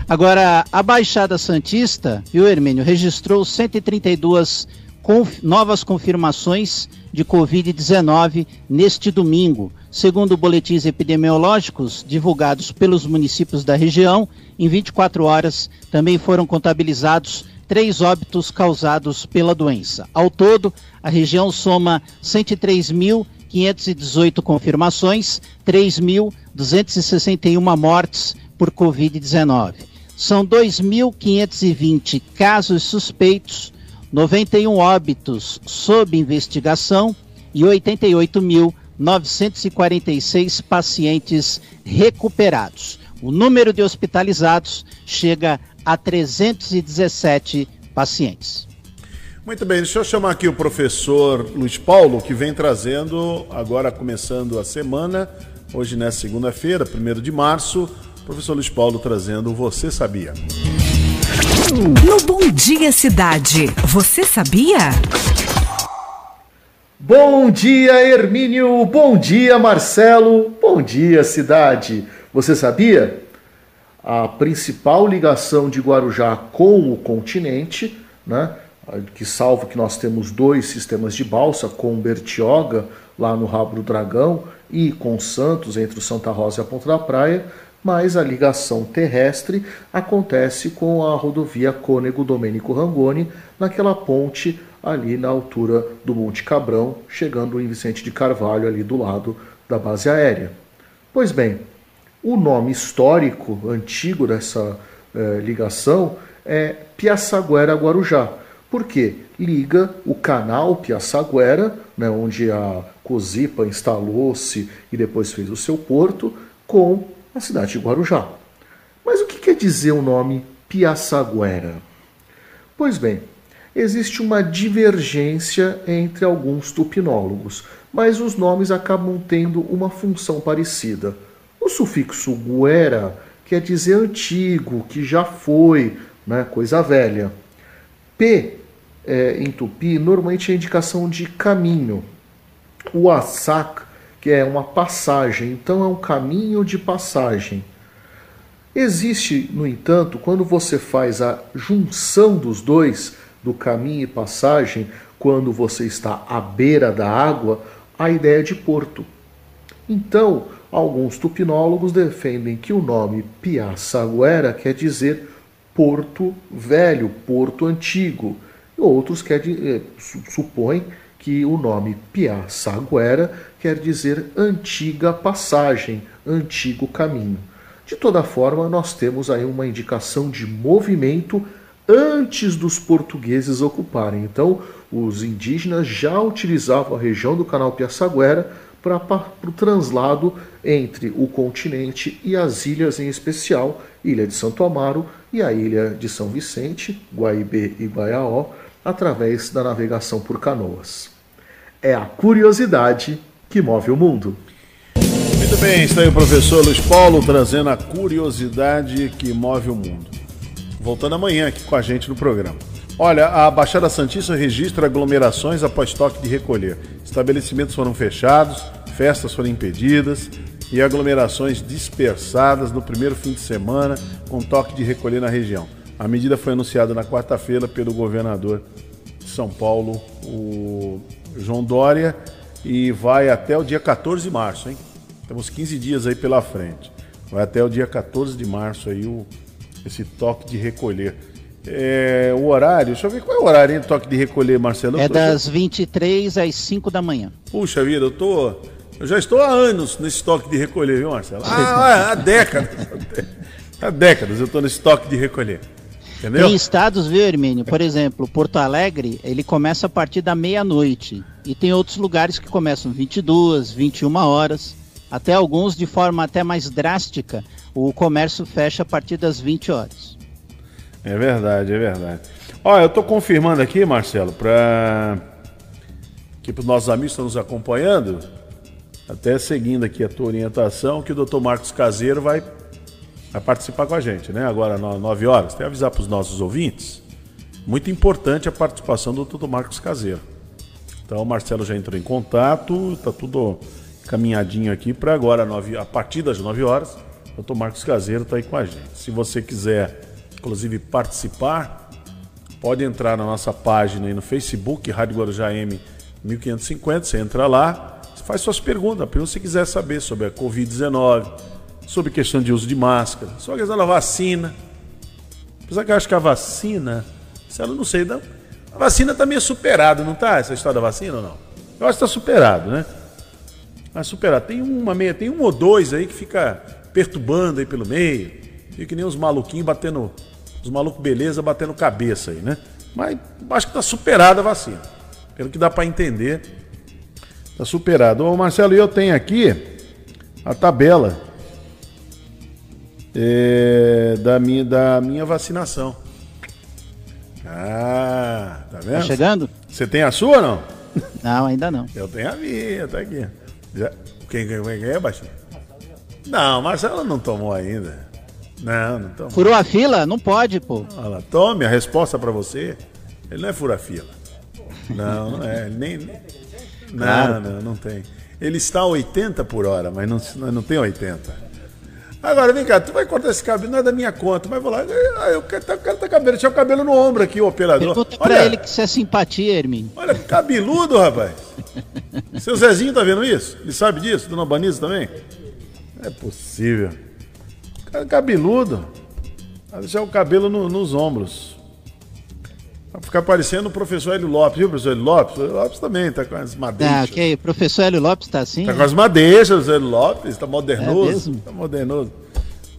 Agora, a Baixada Santista, viu, Hermínio, registrou 132 conf novas confirmações de Covid-19 neste domingo. Segundo boletins epidemiológicos divulgados pelos municípios da região, em 24 horas também foram contabilizados três óbitos causados pela doença. Ao todo, a região soma 103.518 confirmações, 3.261 mortes por Covid-19. São 2.520 casos suspeitos, 91 óbitos sob investigação e 88.946 pacientes recuperados. O número de hospitalizados chega a 317 pacientes. Muito bem, deixa eu chamar aqui o professor Luiz Paulo, que vem trazendo, agora começando a semana, hoje nessa segunda-feira, 1 de março, professor Luiz Paulo trazendo Você Sabia? No Bom Dia Cidade, você sabia? Bom dia, Hermínio. Bom dia, Marcelo. Bom dia, cidade. Você sabia? A principal ligação de Guarujá com o continente, né? Que salvo que nós temos dois sistemas de balsa, com Bertioga, lá no Rabo do Dragão, e com Santos, entre o Santa Rosa e a Ponta da Praia, mas a ligação terrestre acontece com a rodovia Cônego Domênico Rangoni, naquela ponte ali na altura do Monte Cabrão, chegando em Vicente de Carvalho, ali do lado da base aérea. Pois bem, o nome histórico antigo dessa eh, ligação é Piaçaguera Guarujá. Por quê? Liga o canal Piaçaguera, né, onde a Cosipa instalou-se e depois fez o seu porto, com na cidade de Guarujá. Mas o que quer dizer o nome Piaçaguera? Pois bem, existe uma divergência entre alguns tupinólogos, mas os nomes acabam tendo uma função parecida. O sufixo guera quer dizer antigo, que já foi, né, coisa velha. P é, em tupi normalmente é indicação de caminho. O asak que é uma passagem, então é um caminho de passagem. Existe, no entanto, quando você faz a junção dos dois, do caminho e passagem, quando você está à beira da água, a ideia de porto. Então, alguns tupinólogos defendem que o nome Piaçaguera quer dizer Porto Velho, Porto Antigo. Outros quer, eh, supõem que o nome Piaçaguera quer dizer antiga passagem, antigo caminho. De toda forma, nós temos aí uma indicação de movimento antes dos portugueses ocuparem. Então, os indígenas já utilizavam a região do canal Piaçaguera para o translado entre o continente e as ilhas, em especial Ilha de Santo Amaro e a Ilha de São Vicente, Guaibê e Guaiaó, através da navegação por canoas. É a curiosidade que move o mundo. Muito bem, está aí o professor Luiz Paulo trazendo a curiosidade que move o mundo. Voltando amanhã aqui com a gente no programa. Olha, a Baixada Santista registra aglomerações após toque de recolher. Estabelecimentos foram fechados, festas foram impedidas e aglomerações dispersadas no primeiro fim de semana com toque de recolher na região. A medida foi anunciada na quarta-feira pelo governador de São Paulo, o João Dória, e vai até o dia 14 de março, hein? Temos 15 dias aí pela frente. Vai até o dia 14 de março aí o, esse toque de recolher. É, o horário, deixa eu ver qual é o horário do toque de recolher, Marcelo. É das 23 às 5 da manhã. Puxa vida, eu tô. Eu já estou há anos nesse toque de recolher, viu, Marcelo? Ah, (laughs) há décadas. há décadas eu estou nesse toque de recolher. Entendeu? Tem estados, viu, Hermínio? Por exemplo, Porto Alegre, ele começa a partir da meia-noite. E tem outros lugares que começam 22, 21 horas. Até alguns, de forma até mais drástica, o comércio fecha a partir das 20 horas. É verdade, é verdade. Olha, eu estou confirmando aqui, Marcelo, para que para os nossos amigos que estão nos acompanhando, até seguindo aqui a tua orientação, que o Dr. Marcos Caseiro vai vai participar com a gente, né? Agora, às 9 horas. Tem que avisar para os nossos ouvintes. Muito importante a participação do Dr. Marcos Caseiro. Então, o Marcelo já entrou em contato, está tudo caminhadinho aqui para agora, a partir das 9 horas. Dr. Marcos Caseiro está aí com a gente. Se você quiser, inclusive, participar, pode entrar na nossa página aí no Facebook, Rádio Guarujá M 1550. Você entra lá, faz suas perguntas. Que você quiser saber sobre a Covid-19 sobre questão de uso de máscara, sobre a questão da vacina. Apesar que eu acho que a vacina, se ela não sei, não, a vacina está meio superada, não está? Essa história da vacina ou não? Eu acho que está superado, né? Está superado. Tem uma meia, tem um ou dois aí que fica perturbando aí pelo meio. Fica que nem os maluquinhos batendo. Os malucos beleza batendo cabeça aí, né? Mas acho que tá superada a vacina. Pelo que dá para entender, tá superado. Ô Marcelo, eu tenho aqui a tabela é, da, minha, da minha vacinação. Ah, tá vendo? Tá chegando? Você tem a sua ou não? Não, ainda não. Eu tenho a minha, tá aqui. Já... Quem, quem é, Baixinho? Não, Marcelo não tomou ainda. Não, não tomou. Furou a fila? Não pode, pô. Olha lá, tome a resposta pra você. Ele não é fura-fila. Não, não é. Nem, nem... Não, Claro. não, não tem. Ele está a 80 por hora, mas não, não tem 80. Agora, vem cá, tu vai cortar esse cabelo, não é da minha conta, mas vou lá, ah, eu quero, eu quero ter cabelo, deixa o cabelo no ombro aqui, o operador. Pergunta pra Olha, ele que isso é simpatia, Hermínio. olha, cabeludo, rapaz. (laughs) Seu Zezinho tá vendo isso? Ele sabe disso? Dona Banisa também? Não é possível. Cara cabeludo. Vai deixar o cabelo no- nos ombros. Vai ficar parecendo o professor Hélio Lopes, viu, professor Hélio Lopes? O Hélio Lopes também tá com as madeixas. Ah, ok. O professor Hélio Lopes tá assim? Tá com as madeixas, o Hélio Lopes, tá modernoso. É mesmo? tá modernoso.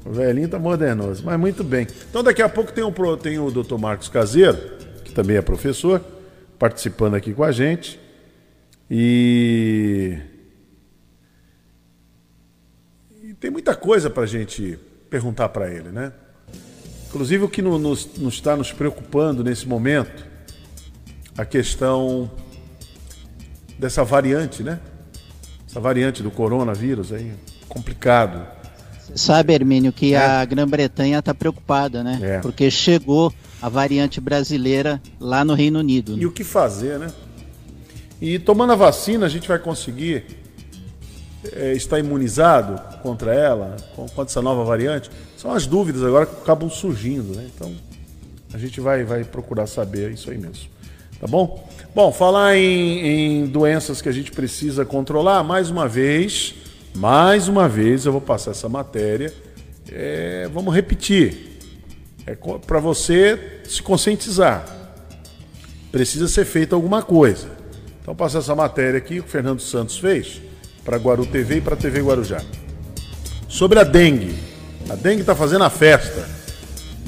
O velhinho tá modernoso, mas muito bem. Então daqui a pouco tem, um, tem o Dr. Marcos Caseiro, que também é professor, participando aqui com a gente. E, e tem muita coisa para a gente perguntar para ele, né? Inclusive o que no- nos, está nos preocupando nesse momento, a questão dessa variante, né? Essa variante do coronavírus aí, complicado. Sabe, Hermínio, que a Grã-Bretanha tá preocupada, né? É. Porque chegou a variante brasileira lá no Reino Unido. né? E o que fazer, né? E tomando a vacina, a gente vai conseguir é, estar imunizado contra ela, contra essa nova variante? São as dúvidas agora que acabam surgindo, né? Então, a gente vai, vai procurar saber isso aí mesmo. Tá bom? Bom, falar em, em doenças que a gente precisa controlar, mais uma vez, mais uma vez eu vou passar essa matéria. É, vamos repetir. É para você se conscientizar precisa ser feita alguma coisa. Então, passar essa matéria aqui que o Fernando Santos fez para Guaru TV e para TV Guarujá. Sobre a dengue. A dengue está fazendo a festa.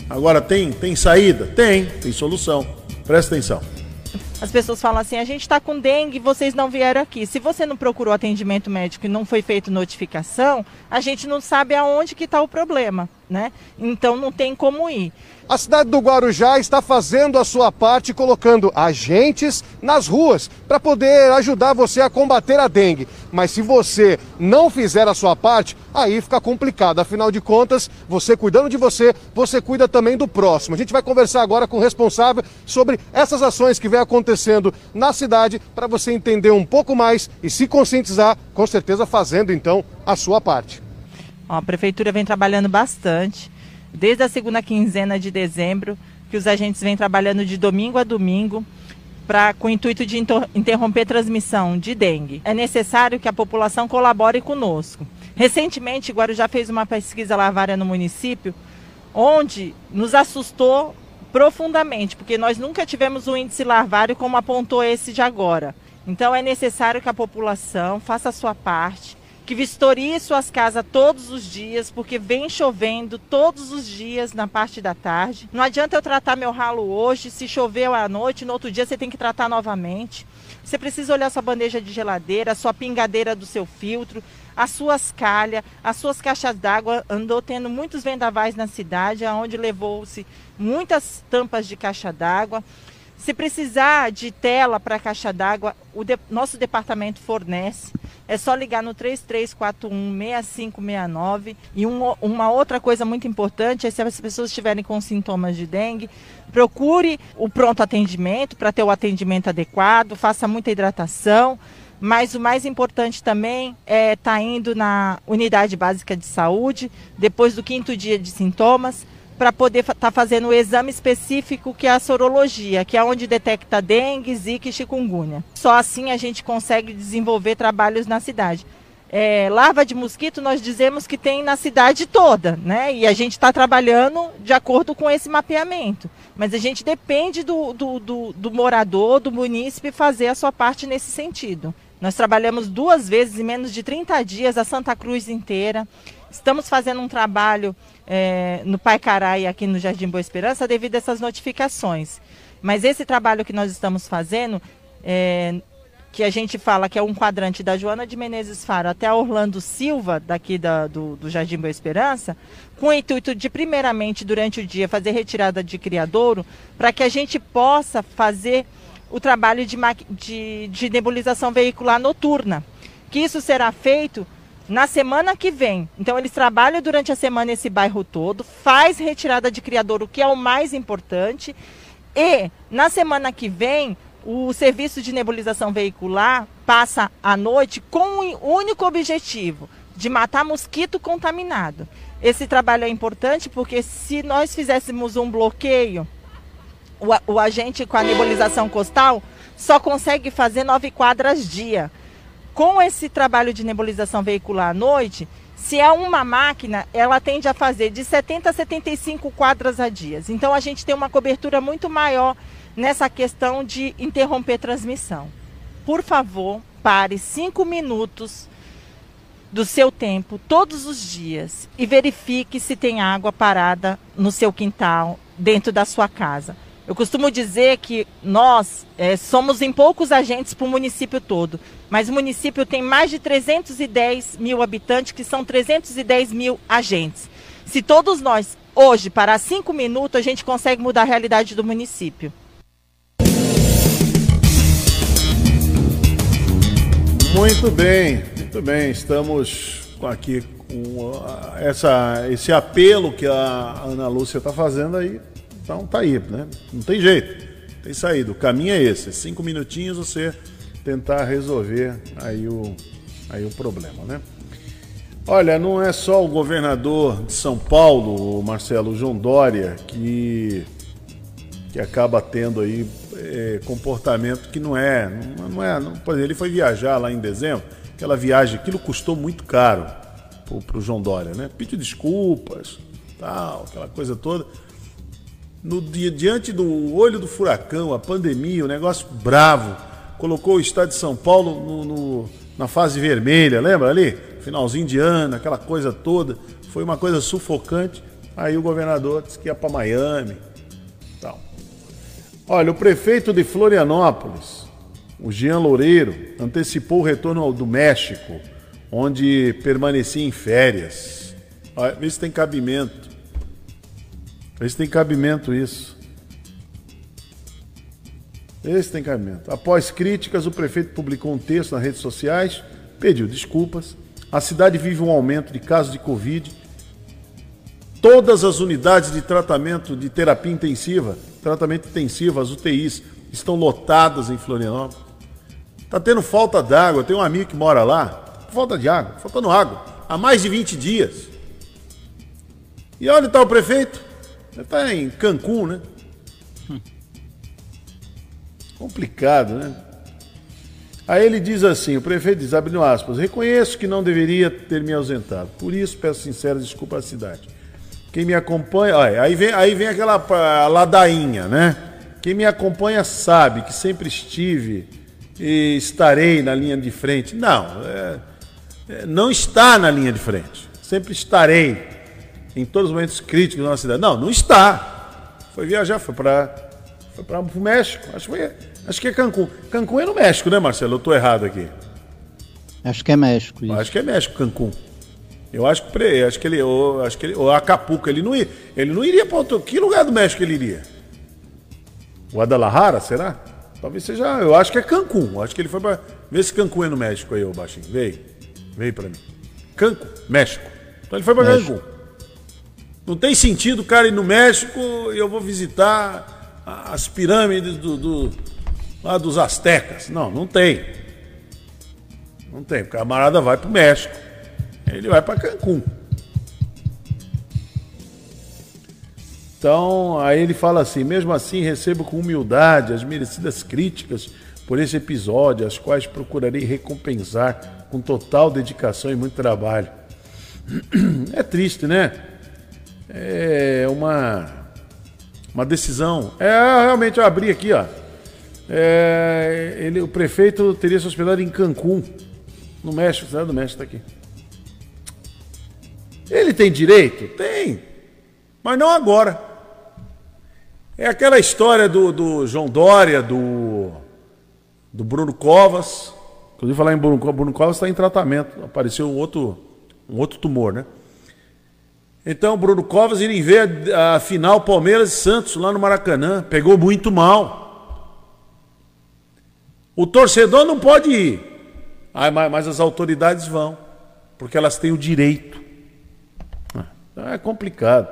Agora, tem, tem saída? Tem, tem solução. Presta atenção. As pessoas falam assim: a gente está com dengue, vocês não vieram aqui. Se você não procurou atendimento médico e não foi feito notificação, a gente não sabe aonde que está o problema, né? Então não tem como ir. A cidade do Guarujá está fazendo a sua parte, colocando agentes nas ruas para poder ajudar você a combater a dengue. Mas se você não fizer a sua parte, aí fica complicado. Afinal de contas, você cuidando de você, você cuida também do próximo. A gente vai conversar agora com o responsável sobre essas ações que vem acontecendo na cidade para você entender um pouco mais e se conscientizar, com certeza fazendo então a sua parte. A prefeitura vem trabalhando bastante, desde a segunda quinzena de dezembro, que os agentes vêm trabalhando de domingo a domingo, pra, com o intuito de inter- interromper transmissão de dengue. É necessário que a população colabore conosco. Recentemente, Guarujá fez uma pesquisa lavária no município, onde nos assustou profundamente, porque nós nunca tivemos um índice larvário como apontou esse de agora. Então é necessário que a população faça a sua parte, que vistorie suas casas todos os dias, porque vem chovendo todos os dias na parte da tarde. Não adianta eu tratar meu ralo hoje, se choveu à noite, no outro dia você tem que tratar novamente. Você precisa olhar sua bandeja de geladeira, sua pingadeira do seu filtro, as suas calhas, as suas caixas d'água. Andou tendo muitos vendavais na cidade, onde levou-se muitas tampas de caixa d'água. Se precisar de tela para caixa d'água, o de- nosso departamento fornece. É só ligar no 3341-6569. E um- uma outra coisa muito importante é se as pessoas estiverem com sintomas de dengue, procure o pronto atendimento para ter o atendimento adequado, faça muita hidratação. Mas o mais importante também é estar indo na unidade básica de saúde, depois do quinto dia de sintomas, para poder estar fazendo o exame específico que é a sorologia, que é onde detecta dengue, zika e chikungunya. Só assim a gente consegue desenvolver trabalhos na cidade. É, larva de mosquito nós dizemos que tem na cidade toda, né? E a gente está trabalhando de acordo com esse mapeamento. Mas a gente depende do, do, do, do morador, do munícipe fazer a sua parte nesse sentido. Nós trabalhamos duas vezes em menos de 30 dias a Santa Cruz inteira. Estamos fazendo um trabalho é, no Pai Carai aqui no Jardim Boa Esperança devido a essas notificações. Mas esse trabalho que nós estamos fazendo, é, que a gente fala que é um quadrante da Joana de Menezes Faro até a Orlando Silva, daqui da, do, do Jardim Boa Esperança, com o intuito de, primeiramente, durante o dia, fazer retirada de criadouro, para que a gente possa fazer o trabalho de, de, de nebulização veicular noturna. Que isso será feito na semana que vem. Então eles trabalham durante a semana esse bairro todo, faz retirada de criador, o que é o mais importante, e na semana que vem o serviço de nebulização veicular passa à noite com o único objetivo de matar mosquito contaminado. Esse trabalho é importante porque se nós fizéssemos um bloqueio, o, o agente com a nebulização costal só consegue fazer nove quadras dia. Com esse trabalho de nebulização veicular à noite, se é uma máquina, ela tende a fazer de 70 a 75 quadras a dia. Então a gente tem uma cobertura muito maior nessa questão de interromper transmissão. Por favor, pare cinco minutos do seu tempo todos os dias e verifique se tem água parada no seu quintal, dentro da sua casa. Eu costumo dizer que nós é, somos em poucos agentes para o município todo, mas o município tem mais de 310 mil habitantes, que são 310 mil agentes. Se todos nós, hoje, parar cinco minutos, a gente consegue mudar a realidade do município. Muito bem, muito bem. Estamos aqui com essa, esse apelo que a Ana Lúcia está fazendo aí. Então tá aí, né? Não tem jeito, tem saído. O caminho é esse. Cinco minutinhos você tentar resolver aí o, aí o problema, né? Olha, não é só o governador de São Paulo, Marcelo João Dória, que, que acaba tendo aí é, comportamento que não é. Não, é não, por ele foi viajar lá em dezembro, aquela viagem, aquilo custou muito caro para o João Dória, né? Pediu desculpas, tal, aquela coisa toda. No dia, diante do olho do furacão, a pandemia, o negócio bravo, colocou o estado de São Paulo no, no, na fase vermelha, lembra ali? Finalzinho de ano, aquela coisa toda. Foi uma coisa sufocante. Aí o governador disse que ia para Miami, Olha, o prefeito de Florianópolis, o Jean Loureiro, antecipou o retorno do México, onde permanecia em férias. Olha, vê se tem cabimento. Se tem cabimento isso. Vê se tem cabimento. Após críticas, o prefeito publicou um texto nas redes sociais, pediu desculpas. A cidade vive um aumento de casos de Covid. Todas as unidades de tratamento de terapia intensiva tratamento intensivo, as UTIs estão lotadas em Florianópolis. Está tendo falta d'água. Tem um amigo que mora lá, falta de água, faltando água, há mais de 20 dias. E onde está o prefeito? Está em Cancún, né? Complicado, né? Aí ele diz assim, o prefeito diz, abrindo aspas, reconheço que não deveria ter me ausentado, por isso peço sinceras desculpas à cidade. Quem me acompanha, olha, aí vem, aí vem aquela ladainha, né? Quem me acompanha sabe que sempre estive e estarei na linha de frente. Não, é, é, não está na linha de frente. Sempre estarei em todos os momentos críticos da nossa cidade. Não, não está. Foi viajar, foi para foi para o México. Acho que, foi, acho que é Cancún. Cancún é no México, né, Marcelo? Eu estou errado aqui. Acho que é México. Isso. Acho que é México, Cancún. Eu acho que pre, acho que ele, eu, acho que ele, o Acapulco, ele não ia, ele não iria para outro. Que lugar do México ele iria? Guadalajara, será? Talvez seja, eu acho que é Cancún. Acho que ele foi para Vê se Cancún é no México aí, ô baixinho. Veio. Veio para mim. Cancún, México. Então ele foi para Cancún. Não tem sentido cara ir no México e eu vou visitar as pirâmides do, do lá dos astecas. Não, não tem. Não tem. O camarada vai para o México ele vai para Cancún. Então, aí ele fala assim: mesmo assim, recebo com humildade as merecidas críticas por esse episódio, as quais procurarei recompensar com total dedicação e muito trabalho. (clears throat) É triste, né? É uma, uma decisão. É, realmente, eu abri aqui, ó. É, ele, o prefeito teria se hospedado em Cancún, no México, cidade do México, está aqui. Ele tem direito? Tem. Mas não agora. É aquela história do, do João Dória, do, do Bruno Covas. Inclusive, falar em Bruno, Bruno Covas está em tratamento. Apareceu um outro, um outro tumor, né? Então, Bruno Covas, ele vê a, a final Palmeiras e Santos lá no Maracanã. Pegou muito mal. O torcedor não pode ir. Ah, mas, mas as autoridades vão. Porque elas têm o direito. Ah, é complicado.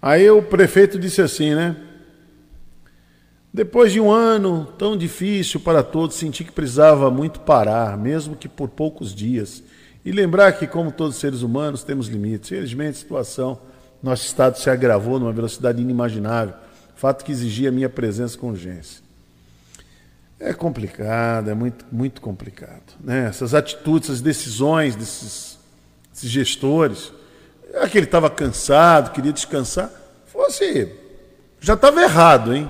Aí o prefeito disse assim, né? Depois de um ano tão difícil para todos, senti que precisava muito parar, mesmo que por poucos dias, e lembrar que, como todos os seres humanos, temos limites. Felizmente, a situação, nosso estado se agravou numa velocidade inimaginável, fato que exigia minha presença com urgência. É complicado, é muito, muito complicado. Né? Essas atitudes, essas decisões desses, desses gestores, é que ele estava cansado, queria descansar, fosse. Já estava errado, hein?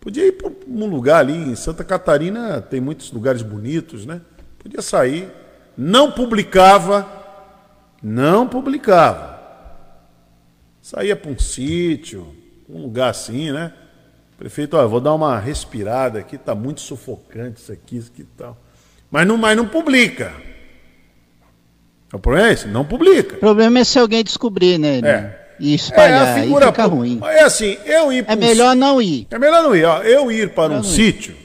Podia ir para um lugar ali, em Santa Catarina tem muitos lugares bonitos, né? Podia sair. Não publicava, não publicava. Saía para um sítio, um lugar assim, né? Prefeito, olha, vou dar uma respirada aqui, está muito sufocante isso aqui, isso aqui e tal. Mas não, mas não publica. O problema é esse, não publica. O problema é se alguém descobrir, né? É. E espalhar, é, a figura e fica ruim. É assim, eu ir É melhor não ir. É melhor não ir. Ó. Eu ir para Melhor um não ir. sítio,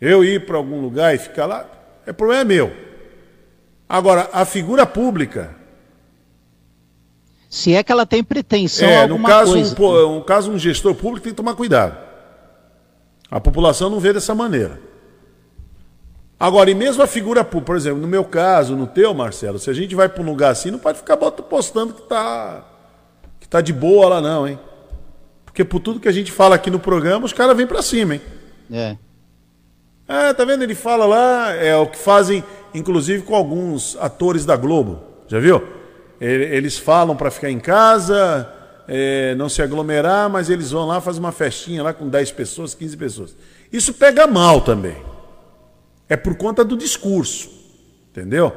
eu ir para algum lugar e ficar lá, é problema meu. Agora, a figura pública, Se é que ela tem pretensão é, a no alguma caso, um, coisa. pô, um caso, um gestor público tem que tomar cuidado. A população não vê dessa maneira. Agora, e mesmo a figura pública, por exemplo, no meu caso, no teu, Marcelo, se a gente vai para um lugar assim, não pode ficar postando que tá, que tá de boa lá, não, hein? Porque por tudo que a gente fala aqui no programa, os caras vêm para cima, hein? É. Ah, tá vendo? Ele fala lá, é o que fazem, inclusive com alguns atores da Globo. Já viu? Ele- Eles falam para ficar em casa, é, não se aglomerar, mas eles vão lá, fazem uma festinha lá com 10 pessoas, 15 pessoas. Isso pega mal também. É por conta do discurso. Entendeu?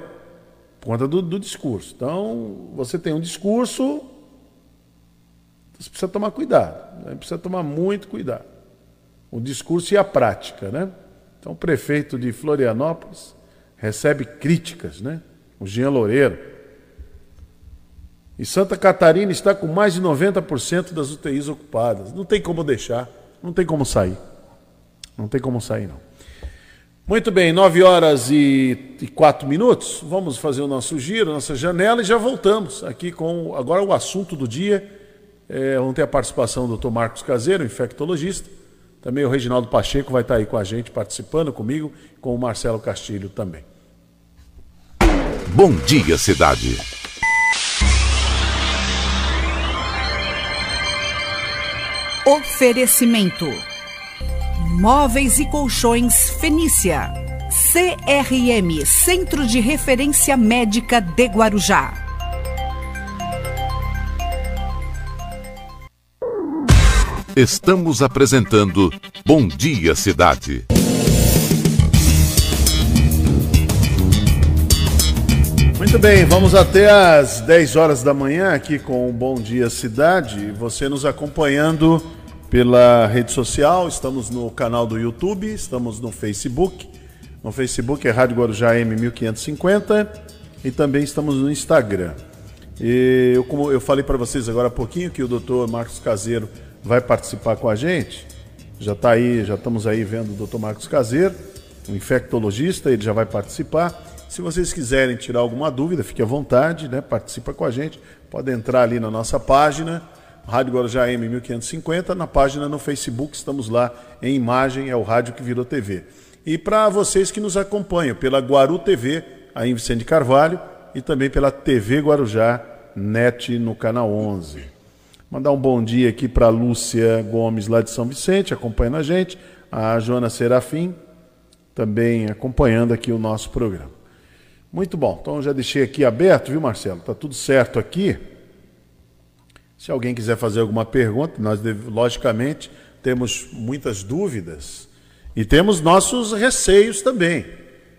Por conta do, do discurso. Então, você tem um discurso, você precisa tomar cuidado. Né? Precisa tomar muito cuidado o discurso e a prática, né? Então, o prefeito de Florianópolis recebe críticas, né? O Jean Loureiro. E Santa Catarina está com mais de 90% das UTIs ocupadas. Não tem como deixar, não tem como sair. Não tem como sair, não. Muito bem, 9 horas e, e 4 minutos. Vamos fazer o nosso giro, nossa janela e já voltamos aqui com agora o assunto do dia. É, vamos ter a participação do Dr. Marcos Caseiro, infectologista. Também o Reginaldo Pacheco vai estar aí com a gente, participando comigo, com o Marcelo Castilho também. Bom dia, cidade. Oferecimento: Móveis e Colchões Fenícia. CRM Centro de Referência Médica de Guarujá. Estamos apresentando Bom Dia Cidade. Muito bem, vamos até às 10 horas da manhã aqui com o Bom Dia Cidade. Você nos acompanhando pela rede social, estamos no canal do YouTube, estamos no Facebook. No Facebook é Rádio Guarujá M1550 e também estamos no Instagram. E eu, como eu falei para vocês agora há pouquinho que o Dr. Marcos Caseiro vai participar com a gente. Já está aí, já estamos aí vendo o Dr. Marcos Caseiro, um infectologista, ele já vai participar. Se vocês quiserem tirar alguma dúvida, fique à vontade, né? Participa com a gente. Pode entrar ali na nossa página, Rádio Guarujá M1550, na página no Facebook, estamos lá em imagem, é o rádio que virou TV. E para vocês que nos acompanham pela Guaru TV, aí em Vicente Carvalho, e também pela TV Guarujá NET no canal 11. Mandar um bom dia aqui para a Lúcia Gomes, lá de São Vicente, acompanhando a gente, a Joana Serafim, também acompanhando aqui o nosso programa. Muito bom, então já deixei aqui aberto, viu, Marcelo? Tá tudo certo aqui. Se alguém quiser fazer alguma pergunta, nós logicamente temos muitas dúvidas e temos nossos receios também.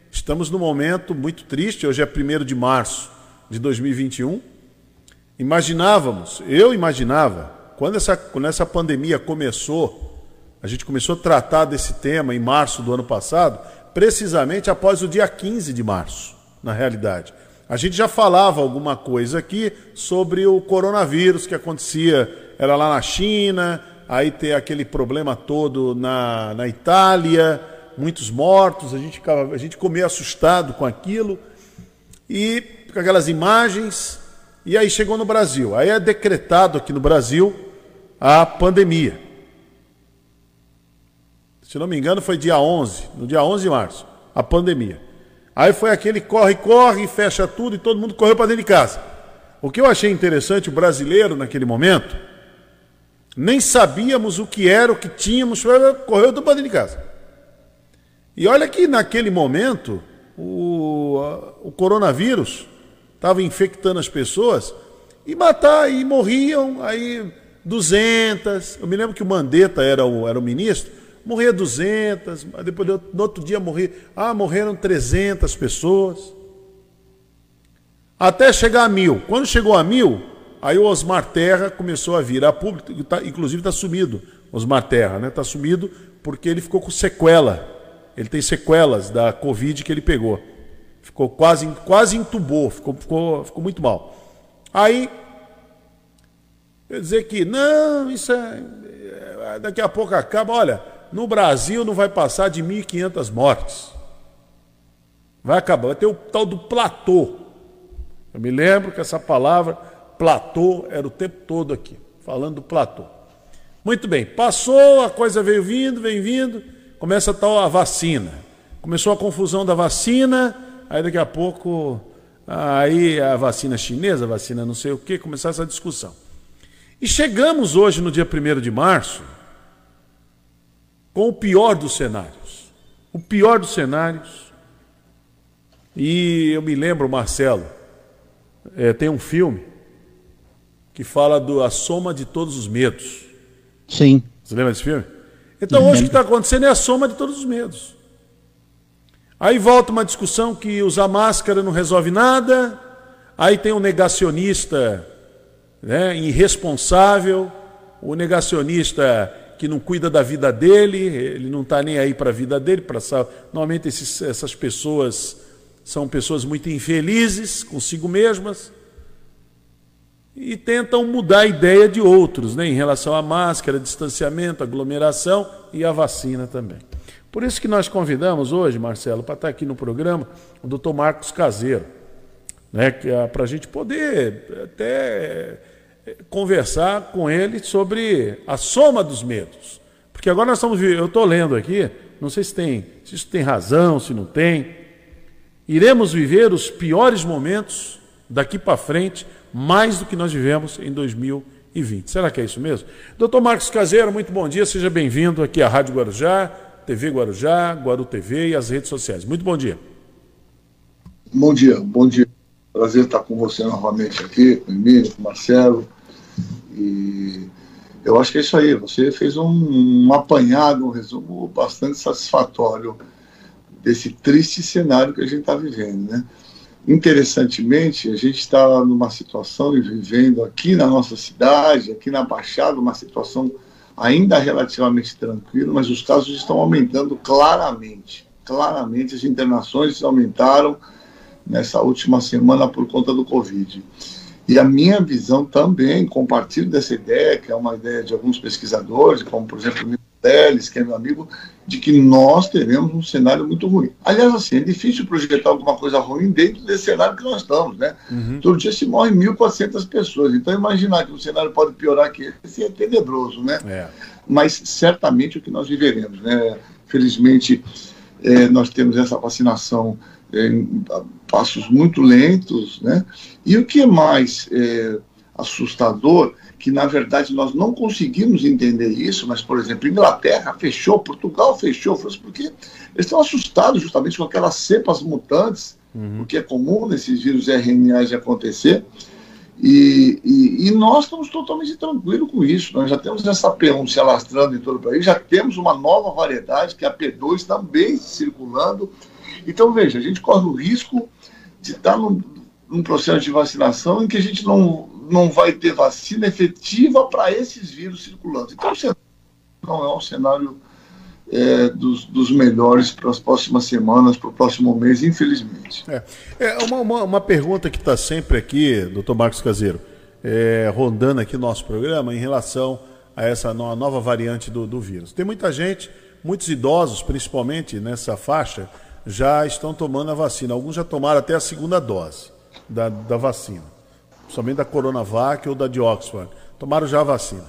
Estamos num momento muito triste, hoje é 1 de março de 2021. Imaginávamos, eu imaginava, quando essa, quando essa pandemia começou, a gente começou a tratar desse tema em março do ano passado, precisamente após o dia 15 de março, na realidade. A gente já falava alguma coisa aqui sobre o coronavírus que acontecia, era lá na China, aí tem aquele problema todo na, na Itália, muitos mortos, a gente, ficava, a gente comia assustado com aquilo, e com aquelas imagens, e aí chegou no Brasil. Aí é decretado aqui no Brasil a pandemia. Se não me engano, foi dia 11, no dia 11 de março, a pandemia. Aí foi aquele corre, corre, fecha tudo e todo mundo correu para dentro de casa. O que eu achei interessante, o brasileiro naquele momento, nem sabíamos o que era, o que tínhamos, correu tudo para dentro de casa. E olha que naquele momento o, o coronavírus estava infectando as pessoas e matar, e morriam aí 200. Eu me lembro que o Mandetta era o, era o ministro, morria 200, depois no outro dia morria, ah, morreram 300 pessoas. Até chegar a mil. Quando chegou a mil, aí o Osmar Terra começou a vir a público, tá, inclusive está sumido, Osmar Terra, né? Está sumido porque ele ficou com sequela ele tem sequelas da Covid que ele pegou. Ficou quase, quase entubou, ficou, ficou, ficou muito mal. Aí, quer dizer que, não, isso é, é. Daqui a pouco acaba. Olha, no Brasil não vai passar de 1.500 mortes. Vai acabar, vai ter o tal do platô. Eu me lembro que essa palavra, platô, era o tempo todo aqui, falando do platô. Muito bem, passou, a coisa veio vindo, vem vindo começa a tal a vacina. Começou a confusão da vacina, aí daqui a pouco, aí a vacina chinesa, a vacina não sei o que, começou essa discussão. E chegamos hoje, no dia 1 de março, com o pior dos cenários. O pior dos cenários. E eu me lembro, Marcelo, é, tem um filme que fala da soma de todos os medos. Sim. Você lembra desse filme? Então hoje o que está acontecendo é a soma de todos os medos. Aí volta uma discussão que usar máscara não resolve nada, aí tem um negacionista né, irresponsável, o negacionista que não cuida da vida dele, ele não está nem aí para a vida dele. Pra, normalmente esses, essas pessoas são pessoas muito infelizes consigo mesmas e tentam mudar a ideia de outros né, em relação à máscara, distanciamento, aglomeração e a vacina também. Por isso que nós convidamos hoje, Marcelo, para estar aqui no programa, o doutor Marcos Caseiro, né, é para a gente poder até conversar com ele sobre a soma dos medos. Porque agora nós estamos, eu estou lendo aqui, não sei se tem, se isso tem razão, se não tem. Iremos viver os piores momentos daqui para frente mais do que nós vivemos em 2020. Será que é isso mesmo? Doutor Marcos Caseiro, muito bom dia, seja bem-vindo aqui à Rádio Guarujá, TV Guarujá, Guaru TV e as redes sociais. Muito bom dia. Bom dia, bom dia. Prazer estar com você novamente aqui, com o Emílio, com o Marcelo. E eu acho que é isso aí. Você fez um, um apanhado, um resumo bastante satisfatório desse triste cenário que a gente está vivendo, né? Interessantemente, a gente está numa situação e vivendo aqui na nossa cidade, aqui na Baixada, uma situação ainda relativamente tranquila, mas os casos estão aumentando claramente. Claramente, as internações aumentaram nessa última semana por conta do Covid. E a minha visão também, compartilho dessa ideia, que é uma ideia de alguns pesquisadores, como por exemplo o Teles, que é meu amigo, de que nós teremos um cenário muito ruim. Aliás, assim, é difícil projetar alguma coisa ruim dentro desse cenário que nós estamos, né? Uhum. Todo dia se morrem 1.400 pessoas. Então, imaginar que o cenário pode piorar que esse é tenebroso, né? É. Mas certamente o que nós viveremos, né? Felizmente, é, nós temos essa vacinação em passos muito lentos, né? E o que é mais é, assustador que na verdade nós não conseguimos entender isso, mas, por exemplo, Inglaterra fechou, Portugal fechou, porque eles estão assustados justamente com aquelas cepas mutantes, uhum. o que é comum nesses vírus RNA de acontecer. E, e, e, nós estamos totalmente tranquilos com isso. Nós já temos essa P1 se alastrando em todo o país, já temos uma nova variedade, que é a P2, também circulando. Então, veja, a gente corre o risco de estar num, num processo de vacinação em que a gente não, não vai ter vacina efetiva para esses vírus circulando. Então, não é um cenário é, dos, dos, melhores para as próximas semanas, para o próximo mês, infelizmente. É, é uma, uma, uma pergunta que está sempre aqui, doutor Marcos Caseiro, é, rondando aqui no nosso programa em relação a essa nova variante do, do vírus. Tem muita gente, muitos idosos, principalmente nessa faixa, já estão tomando a vacina. Alguns já tomaram até a segunda dose da, da vacina, somente da Coronavac ou da de Oxford. Tomaram já a vacina.